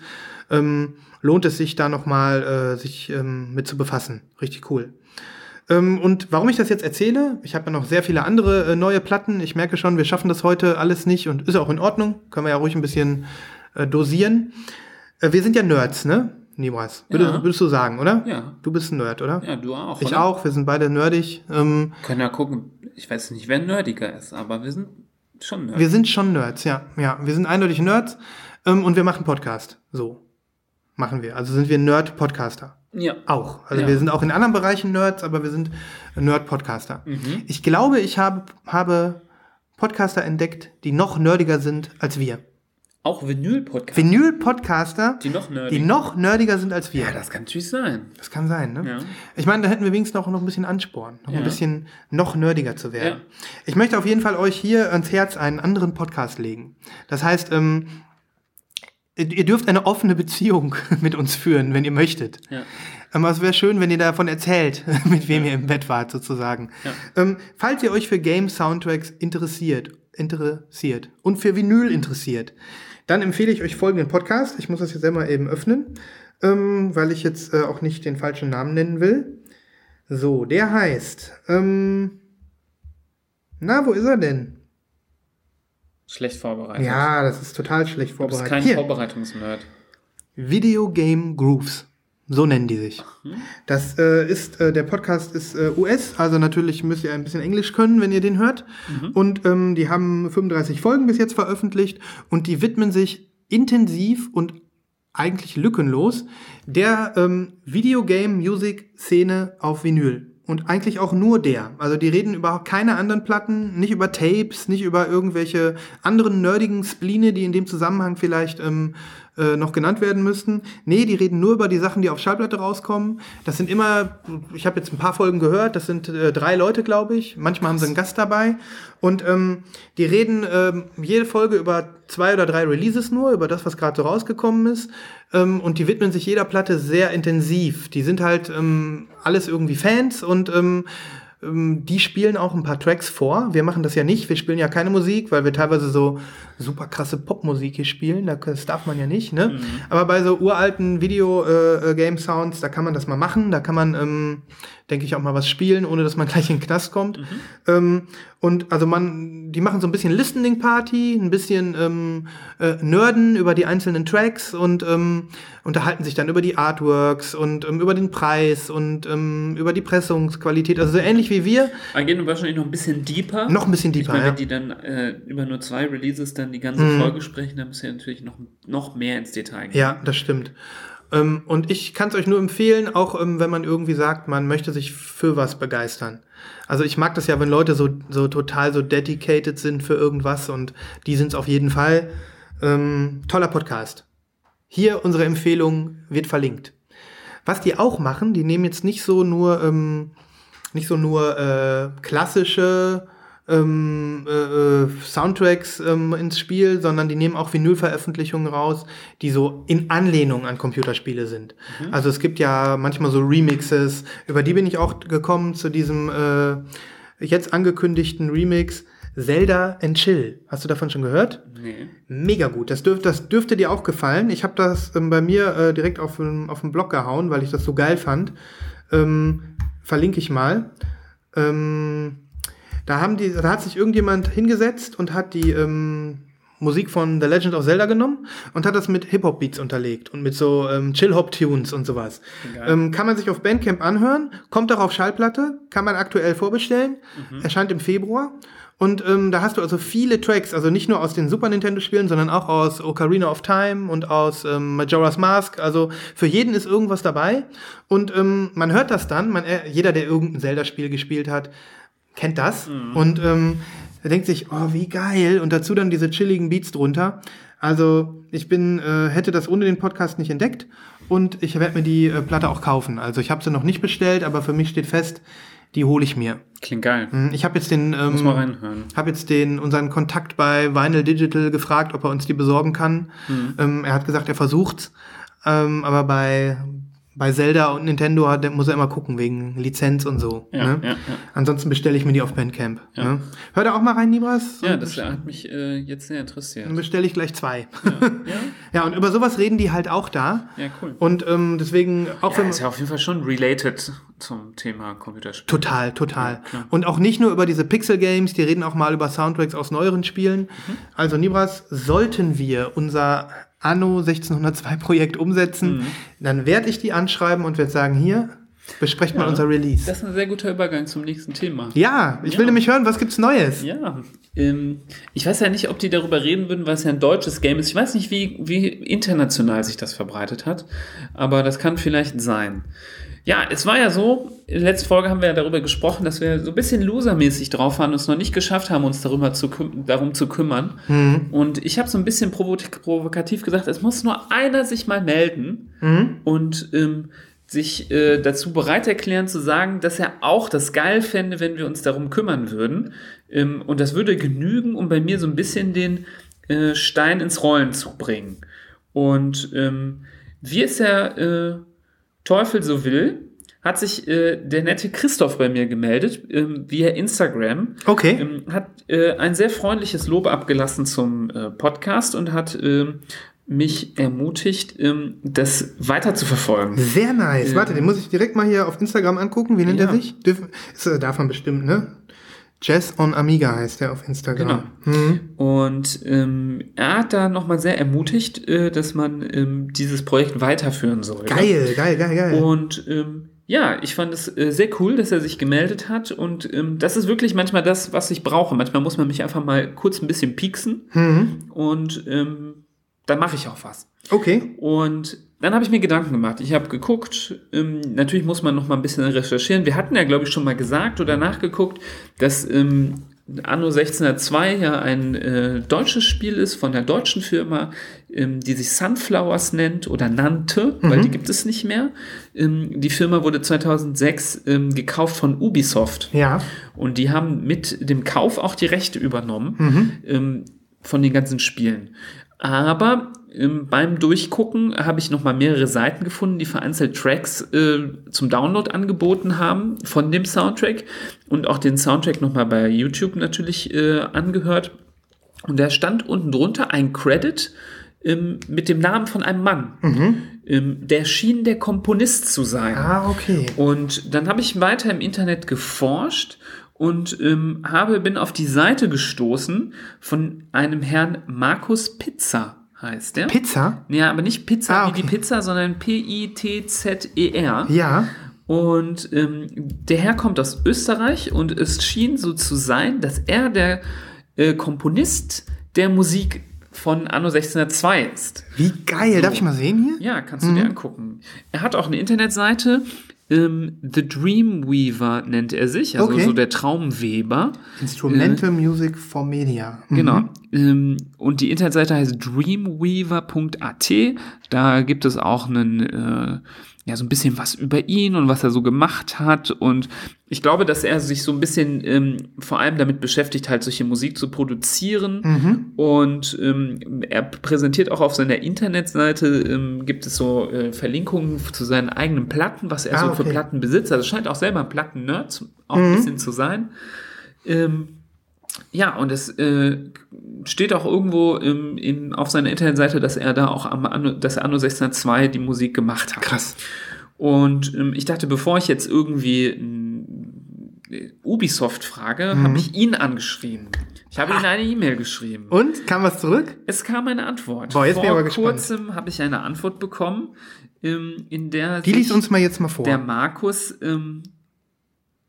ähm, lohnt es sich da nochmal, äh, sich ähm, mit zu befassen. Richtig cool. Ähm, und warum ich das jetzt erzähle, ich habe ja noch sehr viele andere äh, neue Platten. Ich merke schon, wir schaffen das heute alles nicht und ist auch in Ordnung. Können wir ja ruhig ein bisschen äh, dosieren. Äh, wir sind ja Nerds, ne? Niemals. Würdest, Ja. würdest du sagen, oder? Ja. Du bist ein Nerd, oder? Ja, du auch. Ich oder? auch, wir sind beide nerdig. Ähm, Können ja gucken. Ich weiß nicht, wer nerdiger ist, aber wir sind schon nerdig. Wir sind schon Nerds, ja. Ja, wir sind eindeutig Nerds ähm, und wir machen Podcast. So machen wir. Also sind wir Nerd-Podcaster. Ja. Auch. Also Ja. wir sind auch in anderen Bereichen Nerds, aber wir sind Nerd-Podcaster. Mhm. Ich glaube, ich habe, habe Podcaster entdeckt, die noch nerdiger sind als wir. Auch Vinyl-Podcast. Vinyl-Podcaster, die noch nerdig. die noch nerdiger sind als wir. ja, das kann natürlich sein. Das kann sein, ne? Ja. Ich meine, da hätten wir wenigstens noch, noch ein bisschen Ansporn, noch Ja. ein bisschen noch nerdiger zu werden. Ja. Ich möchte auf jeden Fall euch hier ans Herz einen anderen Podcast legen. Das heißt, ähm, ihr dürft eine offene Beziehung mit uns führen, wenn ihr möchtet. Ja. Aber es wäre schön, wenn ihr davon erzählt, mit wem ihr im Bett wart, sozusagen. Ja. Ähm, falls ihr euch für Game-Soundtracks interessiert, interessiert und für Vinyl interessiert, dann empfehle ich euch folgenden Podcast. Ich muss das jetzt einmal eben öffnen, ähm, weil ich jetzt äh, auch nicht den falschen Namen nennen will. So, der heißt, ähm, na, wo ist er denn? Schlecht vorbereitet. Ja, das ist total schlecht Du bist vorbereitet. kein Vorbereitungsnerd. Video Game Grooves. So nennen die sich. Das äh, ist, äh, der Podcast ist äh, US, also natürlich müsst ihr ein bisschen Englisch können, wenn ihr den hört. Und ähm, die haben 35 Folgen bis jetzt veröffentlicht und die widmen sich intensiv und eigentlich lückenlos der ähm, Videogame-Music-Szene auf Vinyl. Und eigentlich auch nur der. Also die reden über keine anderen Platten, nicht über Tapes, nicht über irgendwelche anderen nerdigen Spline, die in dem Zusammenhang vielleicht ähm, äh, noch genannt werden müssten. Nee, die reden nur über die Sachen, die auf Schallplatte rauskommen. Das sind immer, ich habe jetzt ein paar Folgen gehört, das sind äh, drei Leute, glaube ich. Manchmal haben sie einen Gast dabei. Und ähm, die reden ähm, jede Folge über zwei oder drei Releases nur, über das, was gerade so rausgekommen ist. Ähm, und die widmen sich jeder Platte sehr intensiv. Die sind halt ähm, alles irgendwie Fans und ähm, ähm, die spielen auch ein paar Tracks vor. Wir machen das ja nicht. Wir spielen ja keine Musik, weil wir teilweise so super krasse Popmusik hier spielen. Das darf man ja nicht. Ne? Mhm. Aber bei so uralten Video-Game-Sounds, äh, da kann man das mal machen. Da kann man, ähm, denke ich, auch mal was spielen, ohne dass man gleich in den Knast kommt. Mhm. Ähm, und also man, die machen so ein bisschen Listening Party, ein bisschen ähm, äh, Nerden über die einzelnen Tracks und ähm, unterhalten sich dann über die Artworks und ähm, über den Preis und ähm, über die Pressungsqualität. Also so ähnlich wie wir. Aber gehen wahrscheinlich noch ein bisschen deeper. Noch ein bisschen deeper. Ich meine, ja. wenn die dann äh, über nur zwei Releases dann die ganze mhm. Folge sprechen, dann müssen wir natürlich noch, noch mehr ins Detail gehen. Ja, das stimmt. Ähm, und ich kann es euch nur empfehlen, auch ähm, wenn man irgendwie sagt, man möchte sich für was begeistern. Also ich mag das ja, wenn Leute so, so total so dedicated sind für irgendwas und die sind es auf jeden Fall. Ähm, toller Podcast. Hier unsere Empfehlung wird verlinkt. Was die auch machen, die nehmen jetzt nicht so nur ähm, nicht so nur äh, klassische ähm, äh, äh, Soundtracks ähm, ins Spiel, sondern die nehmen auch Vinylveröffentlichungen raus, die so in Anlehnung an Computerspiele sind. Mhm. Also es gibt ja manchmal so Remixes, über die bin ich auch gekommen zu diesem äh, jetzt angekündigten Remix. Zelda and Chill. Hast du davon schon gehört? Nee. Mega gut. Das, dürf, das dürfte dir auch gefallen. Ich habe das ähm, bei mir äh, direkt auf, auf den Blog gehauen, weil ich das so geil fand. Ähm, verlinke ich mal. Ähm, da, haben die, da hat sich irgendjemand hingesetzt und hat die ähm, Musik von The Legend of Zelda genommen und hat das mit Hip-Hop-Beats unterlegt und mit so ähm, Chill-Hop-Tunes und sowas. Ähm, kann man sich auf Bandcamp anhören, kommt auch auf Schallplatte, kann man aktuell vorbestellen, mhm. erscheint im Februar. Und ähm, da hast du also viele Tracks, also nicht nur aus den Super Nintendo-Spielen, sondern auch aus Ocarina of Time und aus ähm, Majora's Mask. Also für jeden ist irgendwas dabei. Und ähm, man hört das dann, man, äh, jeder, der irgendein Zelda-Spiel gespielt hat, kennt das. Mhm. Und ähm, er denkt sich, oh, wie geil. Und dazu dann diese chilligen Beats drunter. Also ich bin, äh, hätte das ohne den Podcast nicht entdeckt und ich werde mir die äh, Platte auch kaufen. Also ich habe sie noch nicht bestellt, aber für mich steht fest, die hole ich mir. Klingt geil. Mhm, ich habe jetzt den, ähm, Muss mal reinhören. Habe jetzt den unseren Kontakt bei Vinyl Digital gefragt, ob er uns die besorgen kann. Mhm. Ähm, er hat gesagt, er versucht's, ähm, aber bei bei Zelda und Nintendo hat, muss er immer gucken wegen Lizenz und so. Ja, ne? ja, ja. Ansonsten bestelle ich mir die auf Bandcamp. Ja. Ne? Hör da auch mal rein, Nibras. Ja, das hat mich äh, jetzt sehr interessiert. Dann bestelle ich gleich zwei. Ja. ja. ja, und über sowas reden die halt auch da. Ja, cool. Und ähm, deswegen auch ja, wenn ist ja auf jeden Fall schon related zum Thema Computerspiele. Total, total. und auch nicht nur über diese Pixel Games, die reden auch mal über Soundtracks aus neueren Spielen. Mhm. Also Nibras, sollten wir unser Anno 1602 Projekt umsetzen, mhm. dann werde ich die anschreiben und werde sagen, hier, besprecht ja, mal unser Release. Das ist ein sehr guter Übergang zum nächsten Thema. Ja, ich ja. will nämlich hören, was gibt's Neues? Ja, ähm, ich weiß ja nicht, ob die darüber reden würden, weil es ja ein deutsches Game ist. Ich weiß nicht, wie, wie international sich das verbreitet hat, aber das kann vielleicht sein. Ja, es war ja so, in der letzten Folge haben wir ja darüber gesprochen, dass wir so ein bisschen losermäßig drauf waren und es noch nicht geschafft haben, uns darüber zu, darum zu kümmern. Mhm. Und ich habe so ein bisschen provokativ gesagt, es muss nur einer sich mal melden mhm. und ähm, sich äh, dazu bereit erklären zu sagen, dass er auch das geil fände, wenn wir uns darum kümmern würden. Ähm, und das würde genügen, um bei mir so ein bisschen den äh, Stein ins Rollen zu bringen. Und ähm, wie es ja äh, Teufel so will, hat sich äh, der nette Christoph bei mir gemeldet ähm, via Instagram. Okay. Ähm, hat äh, ein sehr freundliches Lob abgelassen zum äh, Podcast und hat ähm, mich ermutigt, ähm, das weiter zu verfolgen. Sehr nice. Warte, den muss ich direkt mal hier auf Instagram angucken. Wie nennt ja. er sich? Dürf, ist, äh, davon bestimmt, ne? Jazz on Amiga heißt er auf Instagram. Genau. Mhm. Und ähm, er hat da nochmal sehr ermutigt, äh, dass man ähm, dieses Projekt weiterführen soll. Geil, geil, geil, geil. Und ähm, ja, ich fand es äh, sehr cool, dass er sich gemeldet hat. Und ähm, das ist wirklich manchmal das, was ich brauche. Manchmal muss man mich einfach mal kurz ein bisschen pieksen. Mhm. Und ähm, dann mache ich auch was. Okay. Und dann habe ich mir Gedanken gemacht. Ich habe geguckt, ähm, natürlich muss man noch mal ein bisschen recherchieren. Wir hatten ja, glaube ich, schon mal gesagt oder nachgeguckt, dass ähm, Anno 1602 ja ein äh, deutsches Spiel ist von der deutschen Firma, ähm, die sich Sunflowers nennt oder nannte, weil die gibt es nicht mehr. Ähm, die Firma wurde 2006 ähm, gekauft von Ubisoft. Ja. Und die haben mit dem Kauf auch die Rechte übernommen ähm, von den ganzen Spielen. Aber ähm, beim Durchgucken habe ich nochmal mehrere Seiten gefunden, die vereinzelt Tracks äh, zum Download angeboten haben von dem Soundtrack und auch den Soundtrack nochmal bei YouTube natürlich äh, angehört. Und da stand unten drunter ein Credit ähm, mit dem Namen von einem Mann. Ähm, der schien der Komponist zu sein. Ah, okay. Und dann habe ich weiter im Internet geforscht und ähm, habe, bin auf die Seite gestoßen von einem Herrn Markus Pizza, heißt der. Pizza? ja, aber nicht Pizza Ah, wie die okay. Pizza, sondern P-I-T-Z-E-R. Ja. Und ähm, der Herr kommt aus Österreich und es schien so zu sein, dass er der äh, Komponist der Musik von Anno 1602 ist. Wie geil. Darf ich mal sehen hier? Ja, kannst du dir angucken. Er hat auch eine Internetseite. Ähm, The Dreamweaver nennt er sich, also Okay. so der Traumweber. Instrumental Music for Media. Mhm. Genau. Ähm, und die Internetseite heißt dreamweaver.at. Da gibt es auch einen, äh, ja, so ein bisschen was über ihn und was er so gemacht hat. Und ich glaube, dass er sich so ein bisschen ähm, vor allem damit beschäftigt, halt solche Musik zu produzieren. Mhm. Und ähm, er präsentiert auch auf seiner Internetseite, ähm, gibt es so äh, Verlinkungen zu seinen eigenen Platten, was er Ah, so für okay. Platten besitzt. Also scheint auch selber ein Platten-Nerd auch ein Mhm. bisschen zu sein. Ähm, ja, und es äh, steht auch irgendwo im, in, auf seiner Internetseite, dass er da auch am Anno, dass er Anno 1602 die Musik gemacht hat. Krass. Und ähm, ich dachte, bevor ich jetzt irgendwie ähm, Ubisoft frage, Mhm. habe ich ihn angeschrieben. Ich habe ihm eine E-Mail geschrieben. Und? Kam was zurück? Es kam eine Antwort. Boah, jetzt Vor bin ich aber gespannt. kurzem habe ich eine Antwort bekommen, ähm, in der Die liest uns mal jetzt mal vor. der Markus ähm,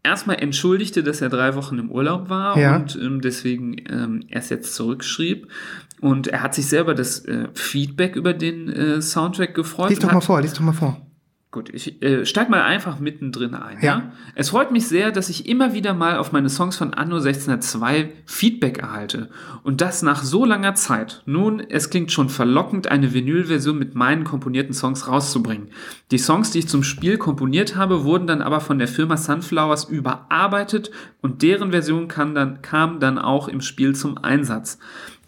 erstmal entschuldigte, dass er drei Wochen im Urlaub war Ja. und ähm, deswegen ähm, erst jetzt zurückschrieb. Und er hat sich selber das äh, Feedback über den äh, Soundtrack gefreut. lies doch hat, mal vor, lies doch mal vor. Gut, ich äh, steig mal einfach mittendrin ein. Ja. Ja. Es freut mich sehr, dass ich immer wieder mal auf meine Songs von Anno 1602 Feedback erhalte. Und das nach so langer Zeit. Nun, es klingt schon verlockend, eine Vinyl-Version mit meinen komponierten Songs rauszubringen. Die Songs, die ich zum Spiel komponiert habe, wurden dann aber von der Firma Sunflowers überarbeitet und deren Version kam dann, kam dann auch im Spiel zum Einsatz.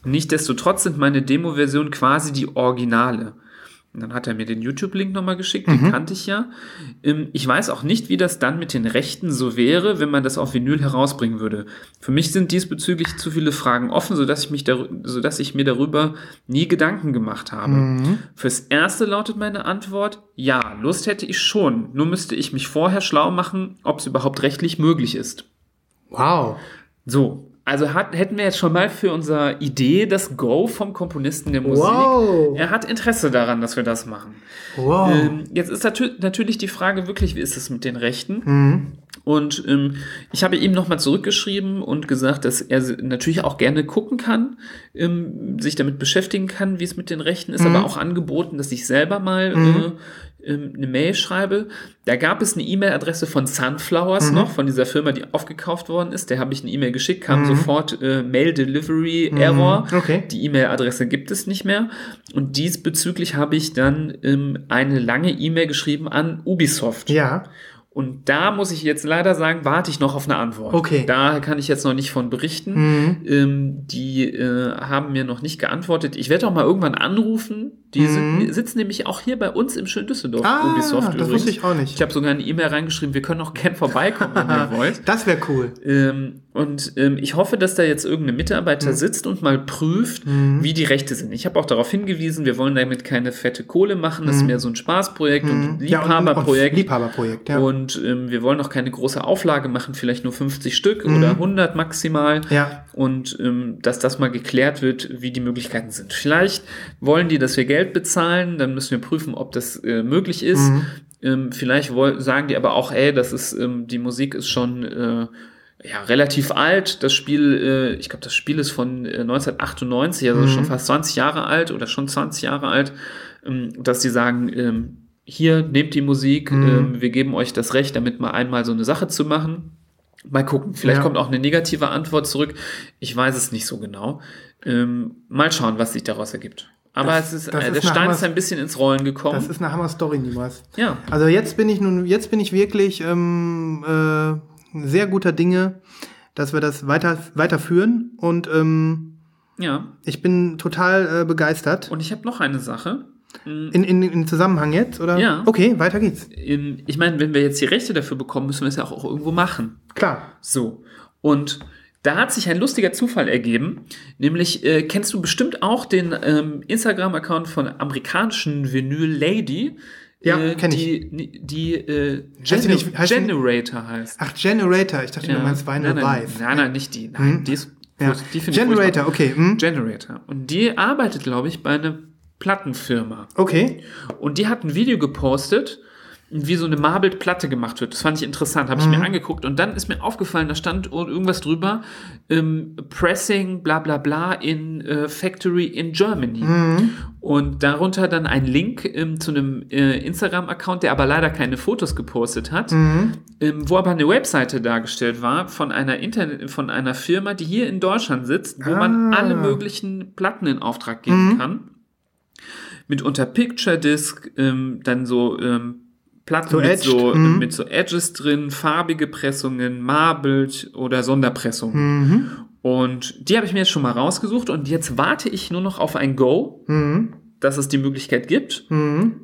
Nichtsdestotrotz sind meine Demo-Versionen quasi die Originale. Und dann hat er mir den YouTube-Link nochmal geschickt, den kannte ich ja. Ähm, Ich weiß auch nicht, wie das dann mit den Rechten so wäre, wenn man das auf Vinyl herausbringen würde. Für mich sind diesbezüglich zu viele Fragen offen, sodass ich, mich sodass ich mir darüber nie Gedanken gemacht habe. Fürs Erste lautet meine Antwort, ja, Lust hätte ich schon, nur müsste ich mich vorher schlau machen, ob es überhaupt rechtlich möglich ist. Wow. So, also hat, hätten wir jetzt schon mal für unsere Idee das Go vom Komponisten der Musik. Wow. Er hat Interesse daran, dass wir das machen. Wow. Ähm, jetzt ist natür natürlich die Frage wirklich, wie ist es mit den Rechten? Mhm. Und ähm, ich habe ihm nochmal zurückgeschrieben und gesagt, dass er natürlich auch gerne gucken kann, ähm, sich damit beschäftigen kann, wie es mit den Rechten ist, aber auch angeboten, dass ich selber mal äh, ähm, eine Mail schreibe. Da gab es eine E-Mail-Adresse von Sunflowers noch, von dieser Firma, die aufgekauft worden ist. Der habe ich eine E-Mail geschickt, kam sofort äh, Mail Delivery Error. Okay. Die E-Mail-Adresse gibt es nicht mehr. Und diesbezüglich habe ich dann ähm, eine lange E-Mail geschrieben an Ubisoft. Ja. Und da muss ich jetzt leider sagen, warte ich noch auf eine Antwort. Okay. Mhm. Da kann ich jetzt noch nicht von berichten. Ähm, die äh, haben mir noch nicht geantwortet. Ich werde auch mal irgendwann anrufen. Die sind, sitzen nämlich auch hier bei uns im schönen Düsseldorf. Mhm. Ah, Ubisoft das übrigens. wusste ich auch nicht. Ich habe sogar eine E-Mail reingeschrieben, wir können auch gern vorbeikommen, wenn ihr wollt. Das wäre cool. Ähm, und ähm, ich hoffe, dass da jetzt irgendein Mitarbeiter sitzt und mal prüft, wie die Rechte sind. Ich habe auch darauf hingewiesen, wir wollen damit keine fette Kohle machen. Das ist mehr so ein Spaßprojekt und Ja, und- Liebhaberprojekt. und Liebhaberprojekt, ja. Und ähm, wir wollen auch keine große Auflage machen, vielleicht nur 50 Stück oder 100 maximal. Mhm. Ja. Und ähm, dass das mal geklärt wird, wie die Möglichkeiten sind. Vielleicht wollen die, dass wir Geld bezahlen, dann müssen wir prüfen, ob das äh, möglich ist. Mhm. Ähm, vielleicht woll sagen die aber auch, ey, das ist, ähm, die Musik ist schon äh, ja, relativ alt. Das Spiel, äh, ich glaube, das Spiel ist von äh, 1998, also schon fast 20 Jahre alt oder schon 20 Jahre alt, ähm, dass die sagen, ähm, hier, nehmt die Musik, ähm, wir geben euch das Recht, damit mal einmal so eine Sache zu machen. Mal gucken, vielleicht Ja. kommt auch eine negative Antwort zurück. Ich weiß es nicht so genau. Ähm, mal schauen, was sich daraus ergibt. Aber Das- es ist, äh, der Stein Hammer- ist ein bisschen ins Rollen gekommen. Das ist eine Hammer-Story, niemals. ja. Also jetzt bin ich nun, jetzt bin ich wirklich ähm, äh, sehr guter Dinge, dass wir das weiter weiterführen und ähm, Ja. ich bin total äh, begeistert. Und ich habe noch eine Sache. Mm, In, in, in Zusammenhang jetzt, oder? Ja. Okay, weiter geht's. Ich meine, wenn wir jetzt die Rechte dafür bekommen, müssen wir es ja auch irgendwo machen. Klar. So. Und da hat sich ein lustiger Zufall ergeben. Nämlich, äh, kennst du bestimmt auch den ähm, Instagram-Account von amerikanischen Vinyl Lady? Ja, äh, kenn ich. Die, die äh, Heißt die nicht- heißt Generator heißt. Ach, Generator. Ich dachte, du meinst Vinyl nein, nein, Vive. nein, nein, nicht die. Nein, die ist Ja. die Generator, okay. Hm? Generator. Und die arbeitet, glaube ich, bei einer Plattenfirma. Okay. Und die hat ein Video gepostet, wie so eine marbled Platte gemacht wird. Das fand ich interessant, habe ich mir angeguckt. Und dann ist mir aufgefallen, da stand irgendwas drüber, ähm, Pressing, bla bla bla, in äh, Factory in Germany. Und darunter dann ein Link ähm, zu einem äh, Instagram-Account, der aber leider keine Fotos gepostet hat, ähm, wo aber eine Webseite dargestellt war von einer Internet, von einer Firma, die hier in Deutschland sitzt, wo man Ah. alle möglichen Platten in Auftrag geben kann mit unter Picture Disc, ähm, dann so ähm, Platten So mit, edged, so, mhm. mit so Edges drin, farbige Pressungen, marbled oder Sonderpressungen. Mhm. Und die habe ich mir jetzt schon mal rausgesucht und jetzt warte ich nur noch auf ein Go, Mhm. dass es die Möglichkeit gibt, Mhm.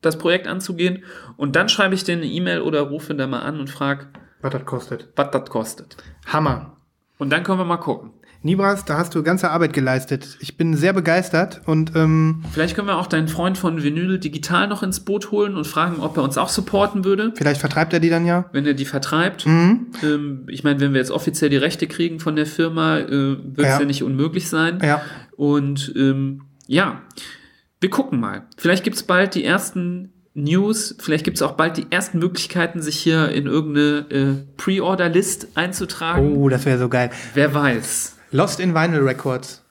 das Projekt anzugehen. Und dann schreibe ich denen eine E-Mail oder rufe da mal an und frage, Was das kostet. was das kostet. Hammer. Und dann können wir mal gucken. Nibras, da hast du ganze Arbeit geleistet. Ich bin sehr begeistert und ähm, Vielleicht können wir auch deinen Freund von Vinyl Digital noch ins Boot holen und fragen, ob er uns auch supporten würde. vielleicht vertreibt er die dann ja. wenn er die vertreibt. Mhm. Ähm, ich meine, wenn wir jetzt offiziell die Rechte kriegen von der Firma, äh, wird es Ja. ja. nicht unmöglich sein. Ja. Und ähm, ja, wir gucken mal. Vielleicht gibt es bald die ersten News, vielleicht gibt es auch bald die ersten Möglichkeiten, sich hier in irgendeine äh, Pre-Order-List einzutragen. Oh, das wäre so geil. Wer weiß. Lost in Vinyl Records.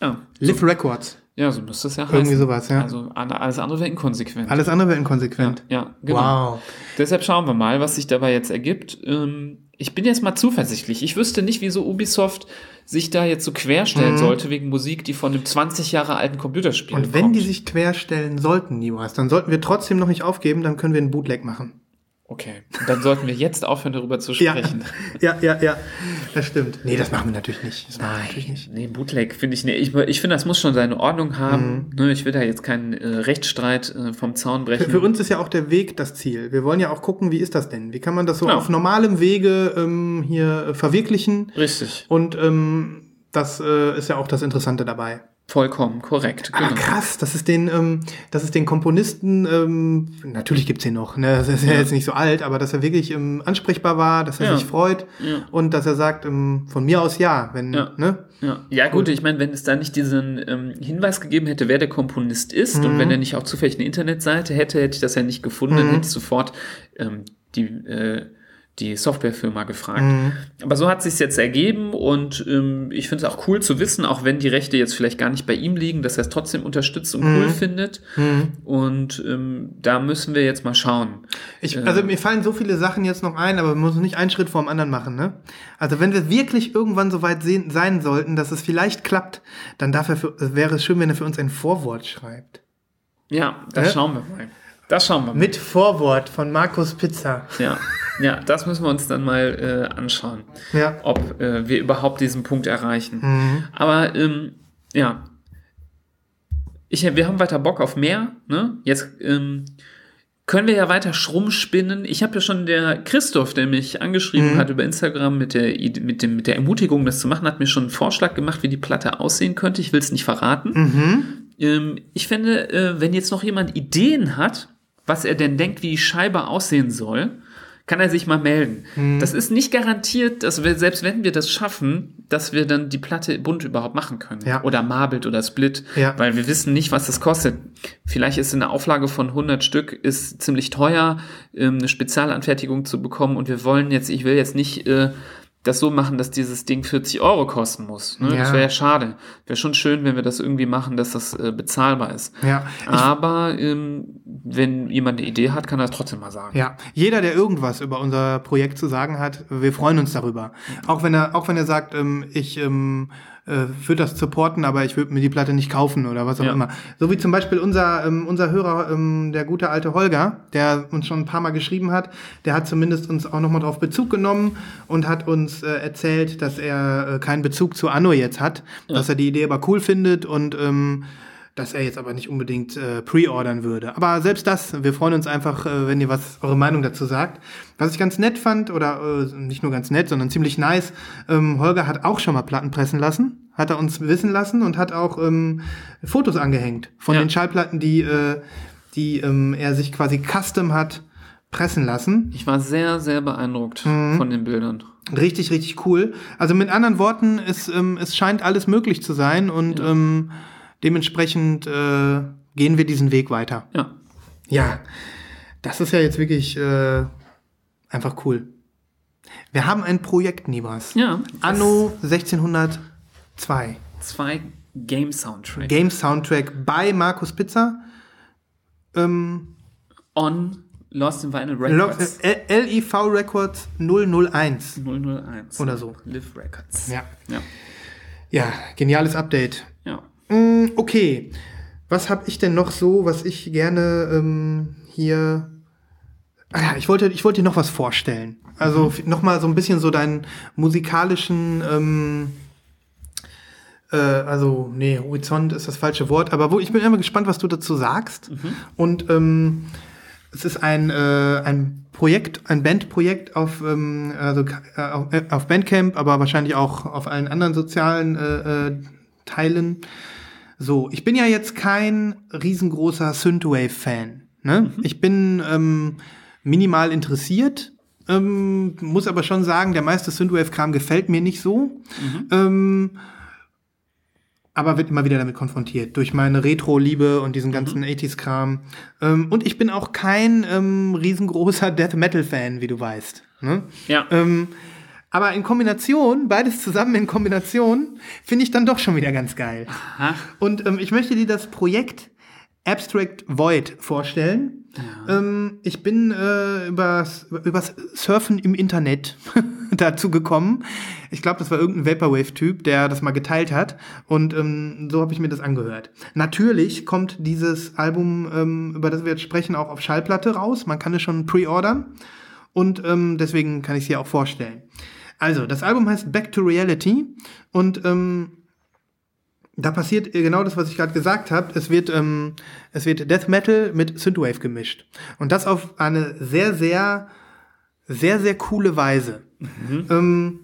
Ja, Live Records. ja so müsste es ja heißen. Irgendwie sowas, ja. Also alle- alles andere wäre inkonsequent. Alles andere wäre inkonsequent. Ja, genau. Wow. Deshalb schauen wir mal, was sich dabei jetzt ergibt. Ähm, ich bin jetzt mal zuversichtlich. Ich wüsste nicht, wieso Ubisoft sich da jetzt so querstellen sollte wegen Musik, die von einem 20 Jahre alten Computerspiel Mhm. Und wenn kommt. die sich querstellen sollten, Nibras, dann sollten wir trotzdem noch nicht aufgeben, dann können wir einen Bootleg machen. Okay, und dann sollten wir jetzt aufhören, darüber zu Ja. sprechen. Ja, ja, ja. Das stimmt. Nee, das machen wir natürlich nicht. Das wir natürlich nicht. Nee, Bootleg finde ich, nee, ich, ich finde, das muss schon seine Ordnung haben. Ne, ich will da jetzt keinen äh, Rechtsstreit äh, vom Zaun brechen. Für, für uns ist ja auch der Weg das Ziel. Wir wollen ja auch gucken, wie ist das denn? Wie kann man das so Genau. auf normalem Wege ähm, hier äh, verwirklichen? Richtig, Und ähm, das äh, ist ja auch das Interessante dabei. Vollkommen korrekt. Aber Genau. krass, das ist den, ähm, das ist den Komponisten, ähm, natürlich gibt's den noch, ne? das ist ja, jetzt nicht so alt, aber dass er wirklich ähm, ansprechbar war, dass er Ja. sich freut Ja. und dass er sagt, ähm, von mir aus ja, wenn, Ja. ne? Ja, ja gut, ich meine, wenn es da nicht diesen ähm, Hinweis gegeben hätte, wer der Komponist ist und wenn er nicht auch zufällig eine Internetseite hätte, hätte ich das ja nicht gefunden, dann hätte ich sofort ähm, die, äh, die Softwarefirma gefragt. Aber so hat sich jetzt ergeben und ähm, ich finde es auch cool zu wissen, auch wenn die Rechte jetzt vielleicht gar nicht bei ihm liegen, dass er es trotzdem unterstützt und cool findet. Und ähm, da müssen wir jetzt mal schauen. Ich, also mir fallen so viele Sachen jetzt noch ein, aber man muss nicht einen Schritt vor dem anderen machen, ne? Also wenn wir wirklich irgendwann so weit sehen, sein sollten, dass es vielleicht klappt, dann wäre es schön, wenn er für uns ein Vorwort schreibt. Ja, das Hä? schauen wir mal. Das schauen wir mal. Mit Vorwort von Markus Pizza. Ja, ja, das müssen wir uns dann mal äh, anschauen. Ja. ob äh, wir überhaupt diesen Punkt erreichen. Aber ähm, ja, ich, wir haben weiter Bock auf mehr. Ne? Jetzt ähm, können wir ja weiter schrummspinnen. Ich habe ja schon der Christoph, der mich angeschrieben hat über Instagram mit der, mit, dem, mit der Ermutigung, das zu machen, hat mir schon einen Vorschlag gemacht, wie die Platte aussehen könnte. Ich will es nicht verraten. Ähm, ich finde, äh, wenn jetzt noch jemand Ideen hat, was er denn denkt, wie die Scheibe aussehen soll, kann er sich mal melden. Das ist nicht garantiert, dass wir, selbst wenn wir das schaffen, dass wir dann die Platte bunt überhaupt machen können. Ja. Oder Marbled oder Split. Ja. Weil wir wissen nicht, was das kostet. Vielleicht ist eine Auflage von 100 Stück ist ziemlich teuer, ähm, eine Spezialanfertigung zu bekommen. Und wir wollen jetzt, ich will jetzt nicht äh, das so machen, dass dieses Ding 40 Euro kosten muss. Ne? Ja. Das wäre ja schade. Wäre schon schön, wenn wir das irgendwie machen, dass das äh, bezahlbar ist. Ja, Aber ähm, wenn jemand eine Idee hat, kann er das trotzdem mal sagen. ja. Jeder, der irgendwas über unser Projekt zu sagen hat, wir freuen uns darüber. Auch wenn er, auch wenn er sagt, ähm, ich ähm, äh, würde das supporten, aber ich würde mir die Platte nicht kaufen oder was auch Ja. immer. So wie zum Beispiel unser, ähm, unser Hörer, ähm, der gute alte Holger, der uns schon ein paar Mal geschrieben hat, der hat zumindest uns auch nochmal drauf Bezug genommen und hat uns äh, erzählt, dass er äh, keinen Bezug zu Anno jetzt hat, dass er die Idee aber cool findet und ähm, dass er jetzt aber nicht unbedingt äh, pre-ordern würde. Aber selbst das, wir freuen uns einfach, äh, wenn ihr was eure Meinung dazu sagt. Was ich ganz nett fand, oder äh, nicht nur ganz nett, sondern ziemlich nice, ähm, Holger hat auch schon mal Platten pressen lassen, hat er uns wissen lassen und hat auch ähm, Fotos angehängt von Ja. den Schallplatten, die, äh, die ähm, er sich quasi custom hat pressen lassen. Ich war sehr, sehr beeindruckt Mhm. von den Bildern. Richtig, richtig cool. Also mit anderen Worten, es, ähm, es scheint alles möglich zu sein und ähm, dementsprechend äh, gehen wir diesen Weg weiter. Ja. Ja, das ist ja jetzt wirklich äh, einfach cool. Wir haben ein Projekt, Nibas. Ja. Anno 1602. Zwei Game Soundtracks. Game Soundtrack bei Markus Pizza. Ähm, On Lost in Vinyl Lo- Records. äh, LIV Records 001. 001. Oder so. Live Records. Ja. Ja. Ja, geniales Update. Mm, Okay, was habe ich denn noch so, was ich gerne ähm, hier... Ah ja, ich wollte, ich wollte dir noch was vorstellen. Also mhm. noch mal so ein bisschen so deinen musikalischen... Ähm, äh, also, nee, Horizont ist das falsche Wort, aber wo, ich bin immer gespannt, was du dazu sagst. Und ähm, es ist ein, äh, ein Projekt, ein Bandprojekt auf, ähm, also, äh, auf, äh, auf Bandcamp, aber wahrscheinlich auch auf allen anderen sozialen äh, äh, Teilen. So, ich bin ja jetzt kein riesengroßer Synthwave-Fan. Ne? Ich bin ähm, minimal interessiert, ähm, muss aber schon sagen, der meiste Synthwave-Kram gefällt mir nicht so. Ähm, aber wird immer wieder damit konfrontiert durch meine Retro-Liebe und diesen ganzen 80s-Kram. Ähm, und ich bin auch kein ähm, riesengroßer Death Metal-Fan, wie du weißt. Ne? Ja. Ähm, aber in Kombination, beides zusammen in Kombination, finde ich dann doch schon wieder ganz geil. Aha. Und ähm, ich möchte dir das Projekt Abstract Void vorstellen. Ähm, ich bin äh, übers, übers Surfen im Internet dazu gekommen. Ich glaube, das war irgendein Vaporwave-Typ, der das mal geteilt hat. Und ähm, so habe ich mir das angehört. Natürlich kommt dieses Album, ähm, über das wir jetzt sprechen, auch auf Schallplatte raus. Man kann es schon pre-ordern. Und ähm, deswegen kann ich es hier auch vorstellen. Also, das Album heißt Back to Reality. Und ähm, da passiert genau das, was ich gerade gesagt habe. Es wird, ähm, es wird Death Metal mit Synthwave gemischt. Und das auf eine sehr, sehr, sehr, sehr coole Weise. Ähm,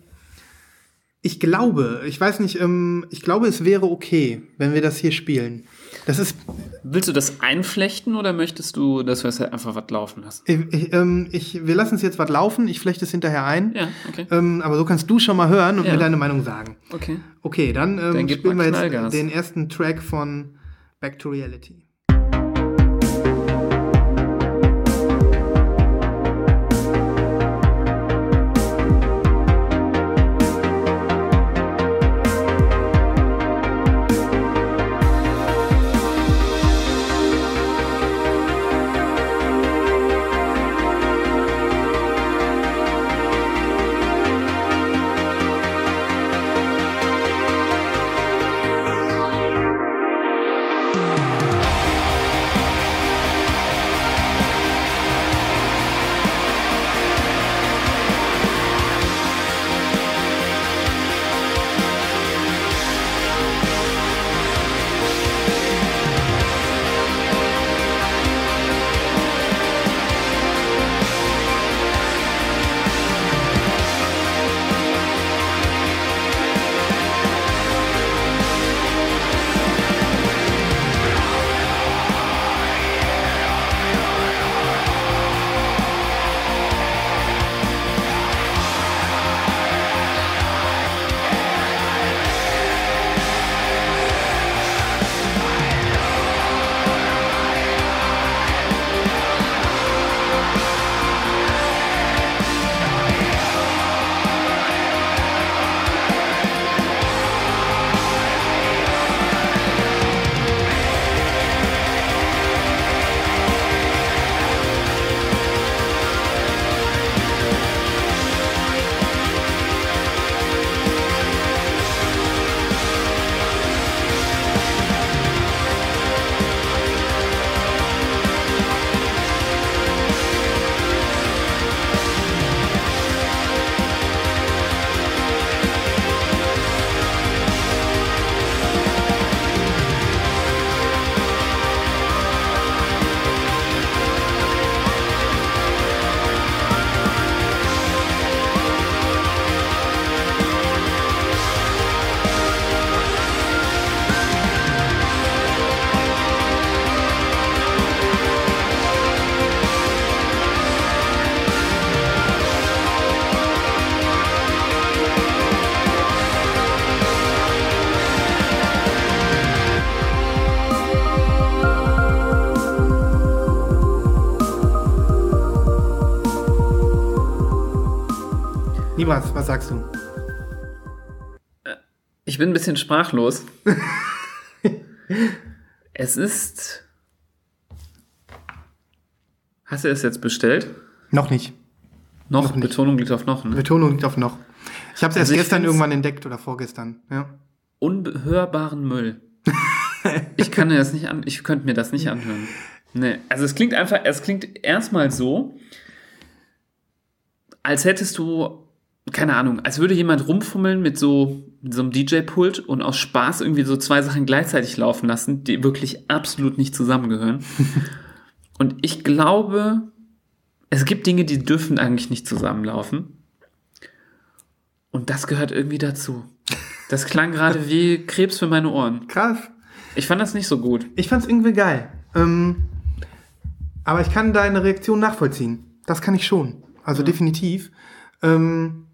ich glaube, ich weiß nicht, ähm, ich glaube, es wäre okay, wenn wir das hier spielen. Das ist, Willst du das einflechten oder möchtest du, dass wir es halt einfach was laufen lassen? ich, ich, ähm, ich, wir lassen es jetzt was laufen, ich flechte es hinterher ein. Ja, okay. Ähm, aber so kannst du schon mal hören und Ja. mir deine Meinung sagen. Okay. Okay, dann, ähm, Dann spielen wir jetzt den ersten Track von Back to Reality. Nibras, was sagst du? Ich bin ein bisschen sprachlos. es ist. Hast du es jetzt bestellt? Noch nicht. Noch, Noch nicht. Betonung liegt auf noch. Ne? Betonung liegt auf noch. Ich habe es Also erst gestern irgendwann entdeckt oder vorgestern. Ja. Unhörbaren Müll. ich kann mir das nicht an, ich könnte mir das nicht anhören. Nee, also es klingt einfach, es klingt erstmal so, als hättest du, keine Ahnung, als würde jemand rumfummeln mit so, mit so einem DJ-Pult und aus Spaß irgendwie so zwei Sachen gleichzeitig laufen lassen, die wirklich absolut nicht zusammengehören. und ich glaube, es gibt Dinge, die dürfen eigentlich nicht zusammenlaufen. Und das gehört irgendwie dazu. Das klang gerade wie Krebs für meine Ohren. Krass. Ich fand das nicht so gut. Ich fand's irgendwie geil. Ähm, aber ich kann deine Reaktion nachvollziehen. Das kann ich schon. Also definitiv. Ähm,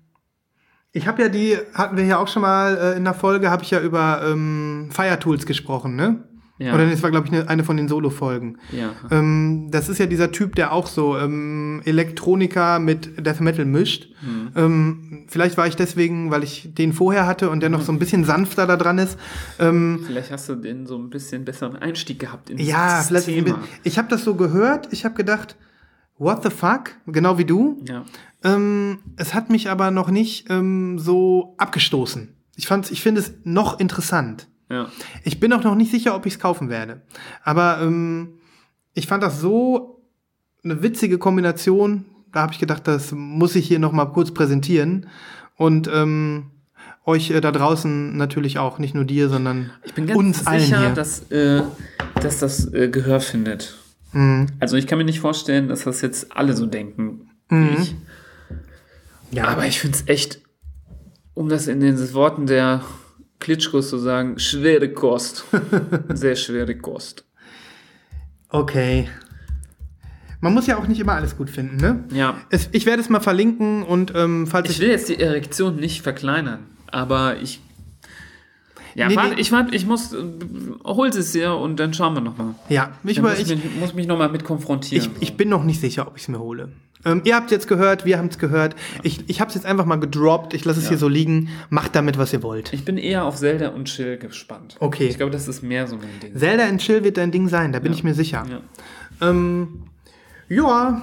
ich habe ja die, hatten wir ja auch schon mal äh, in der Folge, habe ich ja über ähm, Fire Tools gesprochen, ne? Ja. Oder das war, glaube ich, ne, eine von den Solo-Folgen. Ja. Ähm, das ist ja dieser Typ, der auch so ähm, Elektronika mit Death Metal mischt. Mhm. Ähm, vielleicht war ich deswegen, weil ich den vorher hatte und der noch so ein bisschen sanfter da dran ist. Ähm, Vielleicht hast du den so ein bisschen besseren Einstieg gehabt in ja, vielleicht. Thema. Ich habe das so gehört. Ich habe gedacht, what the fuck? Genau wie du. Ja. Ähm, es hat mich aber noch nicht ähm, so abgestoßen. Ich fand's, ich finde es noch interessant. Ja. Ich bin auch noch nicht sicher, ob ich es kaufen werde. Aber ähm, ich fand das so eine witzige Kombination. Da habe ich gedacht, das muss ich hier noch mal kurz präsentieren. Und ähm, euch äh, da draußen natürlich auch, nicht nur dir, sondern Ich bin ganz uns allen sicher, hier. dass, äh, dass das äh, Gehör findet. Mhm. Also ich kann mir nicht vorstellen, dass das jetzt alle so denken wie Mhm. ich. Ja, Aber ich finde es echt, um das in den Worten der Klitschkos zu sagen, schwere Kost. Sehr schwere Kost. okay. Man muss ja auch nicht immer alles gut finden, ne? Ja. Es, ich werde es mal verlinken und ähm, falls Ich will jetzt die Erektion nicht verkleinern, aber ich. Ja, Nee, warte, nee. ich, warte, ich muss. Äh, hol es dir und dann schauen wir nochmal. ja, ich, Ich, muss, ich, mich, muss mich nochmal mit konfrontieren. Ich, ich bin noch nicht sicher, ob ich es mir hole. Ähm, ihr habt jetzt gehört, wir haben es gehört. Ich, ich habe es jetzt einfach mal gedroppt. Ich lasse es Ja. hier so liegen. Macht damit, was ihr wollt. Ich bin eher auf Zelda und Chill gespannt. Okay. Ich glaube, das ist mehr so mein Ding. Zelda and Chill wird dein Ding sein, da bin Ja. ich mir sicher. Ja. Ähm, ja.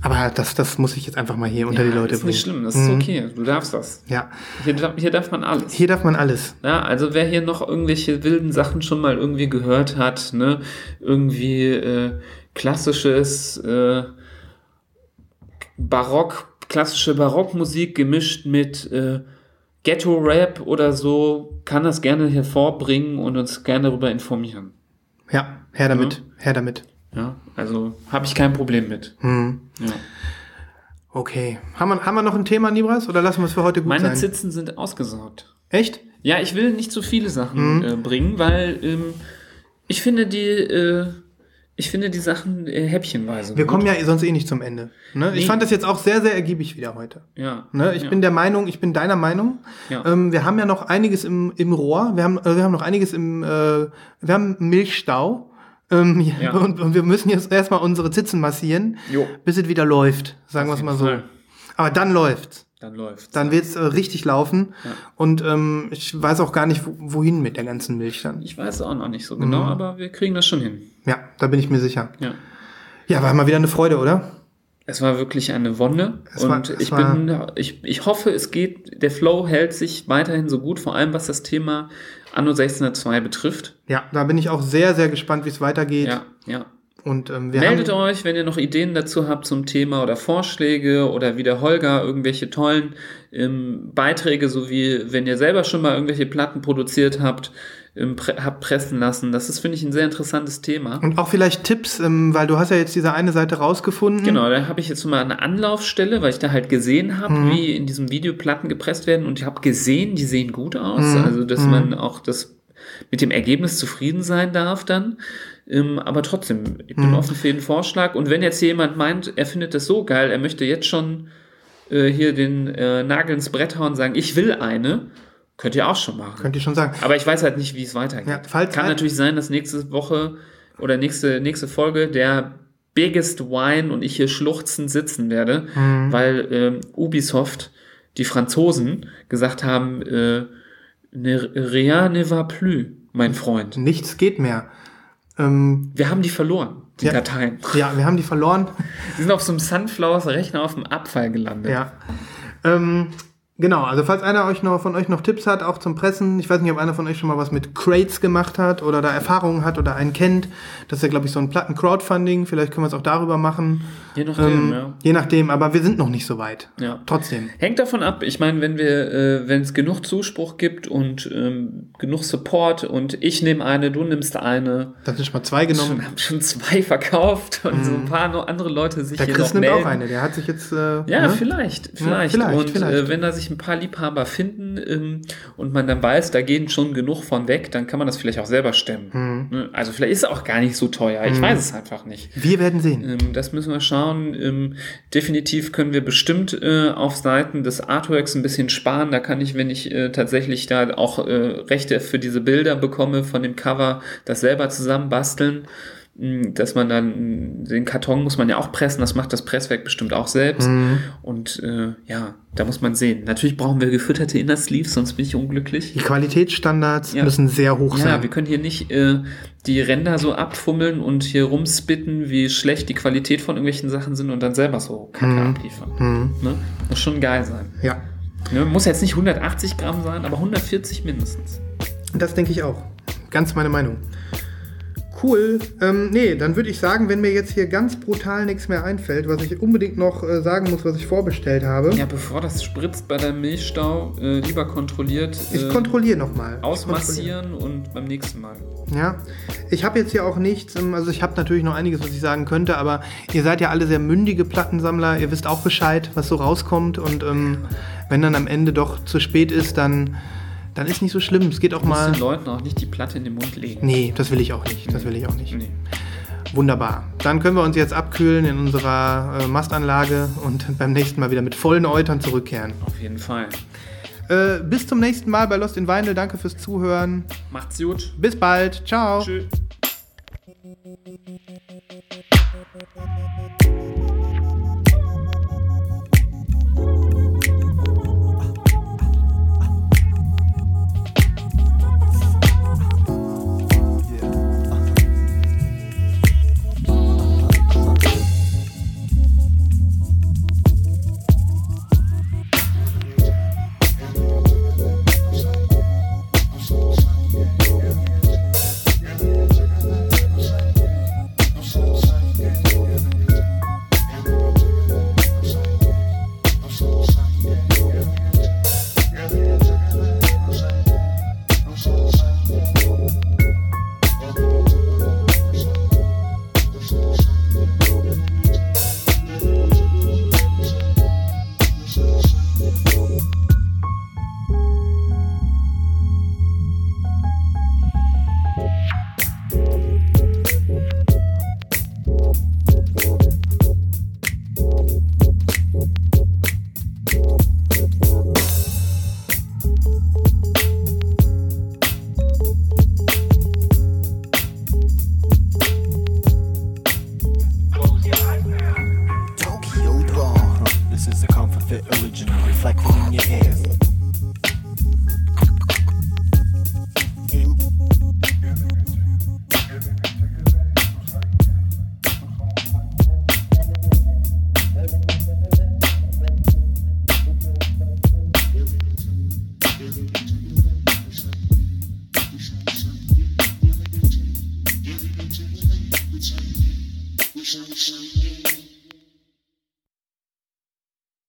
Aber das, das muss ich jetzt einfach mal hier unter die Leute ist nicht bringen. schlimm, das ist okay. Du darfst das. Ja. Hier, darf- hier darf man alles. Hier darf man alles. Ja, also wer hier noch irgendwelche wilden Sachen schon mal irgendwie gehört hat, ne, irgendwie äh, klassisches äh, Barock, klassische Barockmusik gemischt mit äh, Ghetto-Rap oder so, kann das gerne hervorbringen und uns gerne darüber informieren. Ja, her damit. Her damit. Ja, also habe ich kein Problem mit. Hm. Ja. Okay. Haben wir, haben wir noch ein Thema, Nibras? Oder lassen wir es für heute gut Meine sein? Zitzen sind ausgesaugt. Echt? Ja, ich will nicht zu viele Sachen Mhm. äh, bringen, weil ähm, ich finde die, äh, ich finde die Sachen äh, häppchenweise. Wir gut. kommen ja sonst eh nicht zum Ende. Ne? Ich Nee. fand das jetzt auch sehr, sehr ergiebig wieder heute. Ja. Ne? Ich ja. bin der Meinung, ich bin deiner Meinung. Ja. Ähm, wir haben ja noch einiges im, im Rohr. Wir haben, äh, wir haben noch einiges im, äh, wir haben Milchstau. Ähm, Ja. und, und wir müssen jetzt erstmal unsere Zitzen massieren, Jo. bis es wieder läuft. Sagen wir es mal so. Fall. Aber dann läuft's. Dann läuft's. Dann wird's äh, richtig laufen. Ja. Und ähm, ich weiß auch gar nicht, wo, wohin mit der ganzen Milch dann. Ich weiß auch noch nicht so genau, Mhm. aber wir kriegen das schon hin. Ja, da bin ich mir sicher. Ja. Ja, war mal wieder eine Freude, oder? Es war wirklich eine Wonne Es war- und es ich war- bin, ich, ich hoffe, es geht, der Flow hält sich weiterhin so gut, vor allem was das Thema Anno 1602 betrifft. Ja, da bin ich auch sehr, sehr gespannt, wie es weitergeht. Ja, ja. Und ähm, Meldet haben, euch, wenn ihr noch Ideen dazu habt zum Thema oder Vorschläge oder wie der Holger irgendwelche tollen ähm, Beiträge, sowie wenn ihr selber schon mal irgendwelche Platten produziert habt, ähm, pre habt pressen lassen. Das ist, finde ich, ein sehr interessantes Thema. Und auch vielleicht Tipps, ähm, weil du hast ja jetzt diese eine Seite rausgefunden. Genau, da habe ich jetzt mal eine Anlaufstelle, weil ich da halt gesehen habe, Mhm. wie in diesem Video Platten gepresst werden und ich habe gesehen, die sehen gut aus, Mhm. also dass Mhm. man auch das mit dem Ergebnis zufrieden sein darf dann. Ähm, aber trotzdem, ich bin Mhm. offen für jeden Vorschlag. Und wenn jetzt jemand meint, er findet das so geil, er möchte jetzt schon äh, hier den äh, Nagel ins Brett hauen und sagen, ich will eine, könnt ihr auch schon machen. Könnt ihr schon sagen. Aber ich weiß halt nicht, wie es weitergeht. Ja, falls Kann natürlich sein, dass nächste Woche oder nächste, nächste Folge der biggest wine und ich hier schluchzend sitzen werde, weil ähm, Ubisoft, die Franzosen, gesagt haben, äh, ne, rien ne va plus, mein Freund. Nichts geht mehr. Ähm, Wir haben die verloren, die Ja. Dateien. ja, wir haben die verloren. Die sind auf so einem Sunflowers-Rechner auf dem Abfall gelandet. Ja. Ähm, genau, also falls einer euch noch, von euch noch Tipps hat, auch zum Pressen, ich weiß nicht, ob einer von euch schon mal was mit Crates gemacht hat oder da Erfahrungen hat oder einen kennt. Das ist ja, glaube ich, so ein Platten-Crowdfunding. Vielleicht können wir es auch darüber machen. Je nachdem, Ähm, ja. Je nachdem, aber wir sind noch nicht so weit. Ja. Trotzdem. Hängt davon ab. Ich meine, wenn wir, äh, wenn es genug Zuspruch gibt und ähm, genug Support und ich nehme eine, du nimmst eine, Das sind schon mal zwei schon, genommen. haben schon zwei verkauft und so ein paar noch andere Leute sich Der hier Chris noch nimmt melden. auch eine. Der hat sich jetzt. Äh, Ja, ne? vielleicht, vielleicht. vielleicht, und vielleicht. Äh, wenn da sich ein paar Liebhaber finden ähm, und man dann weiß, da gehen schon genug von weg, dann kann man das vielleicht auch selber stemmen. Mhm. Also vielleicht ist es auch gar nicht so teuer. Ich weiß es einfach nicht. Wir werden sehen. Ähm, das müssen wir schauen. Ähm, definitiv können wir bestimmt äh, auf Seiten des Artworks ein bisschen sparen. Da kann ich, wenn ich äh, tatsächlich da auch äh, Rechte für diese Bilder bekomme von dem Cover, das selber zusammenbasteln. Mm, Dass man dann, den Karton muss man ja auch pressen, das macht das Presswerk bestimmt auch selbst. Und äh, ja, da muss man sehen. Natürlich brauchen wir gefütterte Inner Sleeves, sonst bin ich unglücklich. Die Qualitätsstandards Ja. müssen sehr hoch Ja, sein. wir können hier nicht äh, die Ränder so abfummeln und hier rumspitten, wie schlecht die Qualität von irgendwelchen Sachen sind und dann selber so Kacke abliefern. Ne? Muss schon geil sein. ja, Ne? Muss jetzt nicht 180 Gramm sein, aber 140 mindestens. das denke ich auch. Ganz meine Meinung. Cool. Ähm, nee, dann würde ich sagen, wenn mir jetzt hier ganz brutal nichts mehr einfällt, was ich unbedingt noch äh, sagen muss, was ich vorbestellt habe. Ja, bevor das spritzt bei deinem Milchstau, äh, lieber kontrolliert Ich äh, kontrolliere nochmal. ausmassieren und beim nächsten Mal. Ja, ich habe jetzt hier auch nichts, ähm, also ich habe natürlich noch einiges, was ich sagen könnte, aber ihr seid ja alle sehr mündige Plattensammler, ihr wisst auch Bescheid, was so rauskommt und ähm, wenn dann am Ende doch zu spät ist, dann, dann ist nicht so schlimm. Es geht auch Du musst mal. den Leuten auch nicht die Platte in den Mund legen. Nee, das will ich auch nicht. Das will ich auch nicht. Nee. Wunderbar. Dann können wir uns jetzt abkühlen in unserer äh, Mastanlage und beim nächsten Mal wieder mit vollen Eutern zurückkehren. Auf jeden Fall. Äh, bis zum nächsten Mal bei Lost in Vinyl. Danke fürs Zuhören. Macht's gut. Bis bald. Ciao. Tschüss.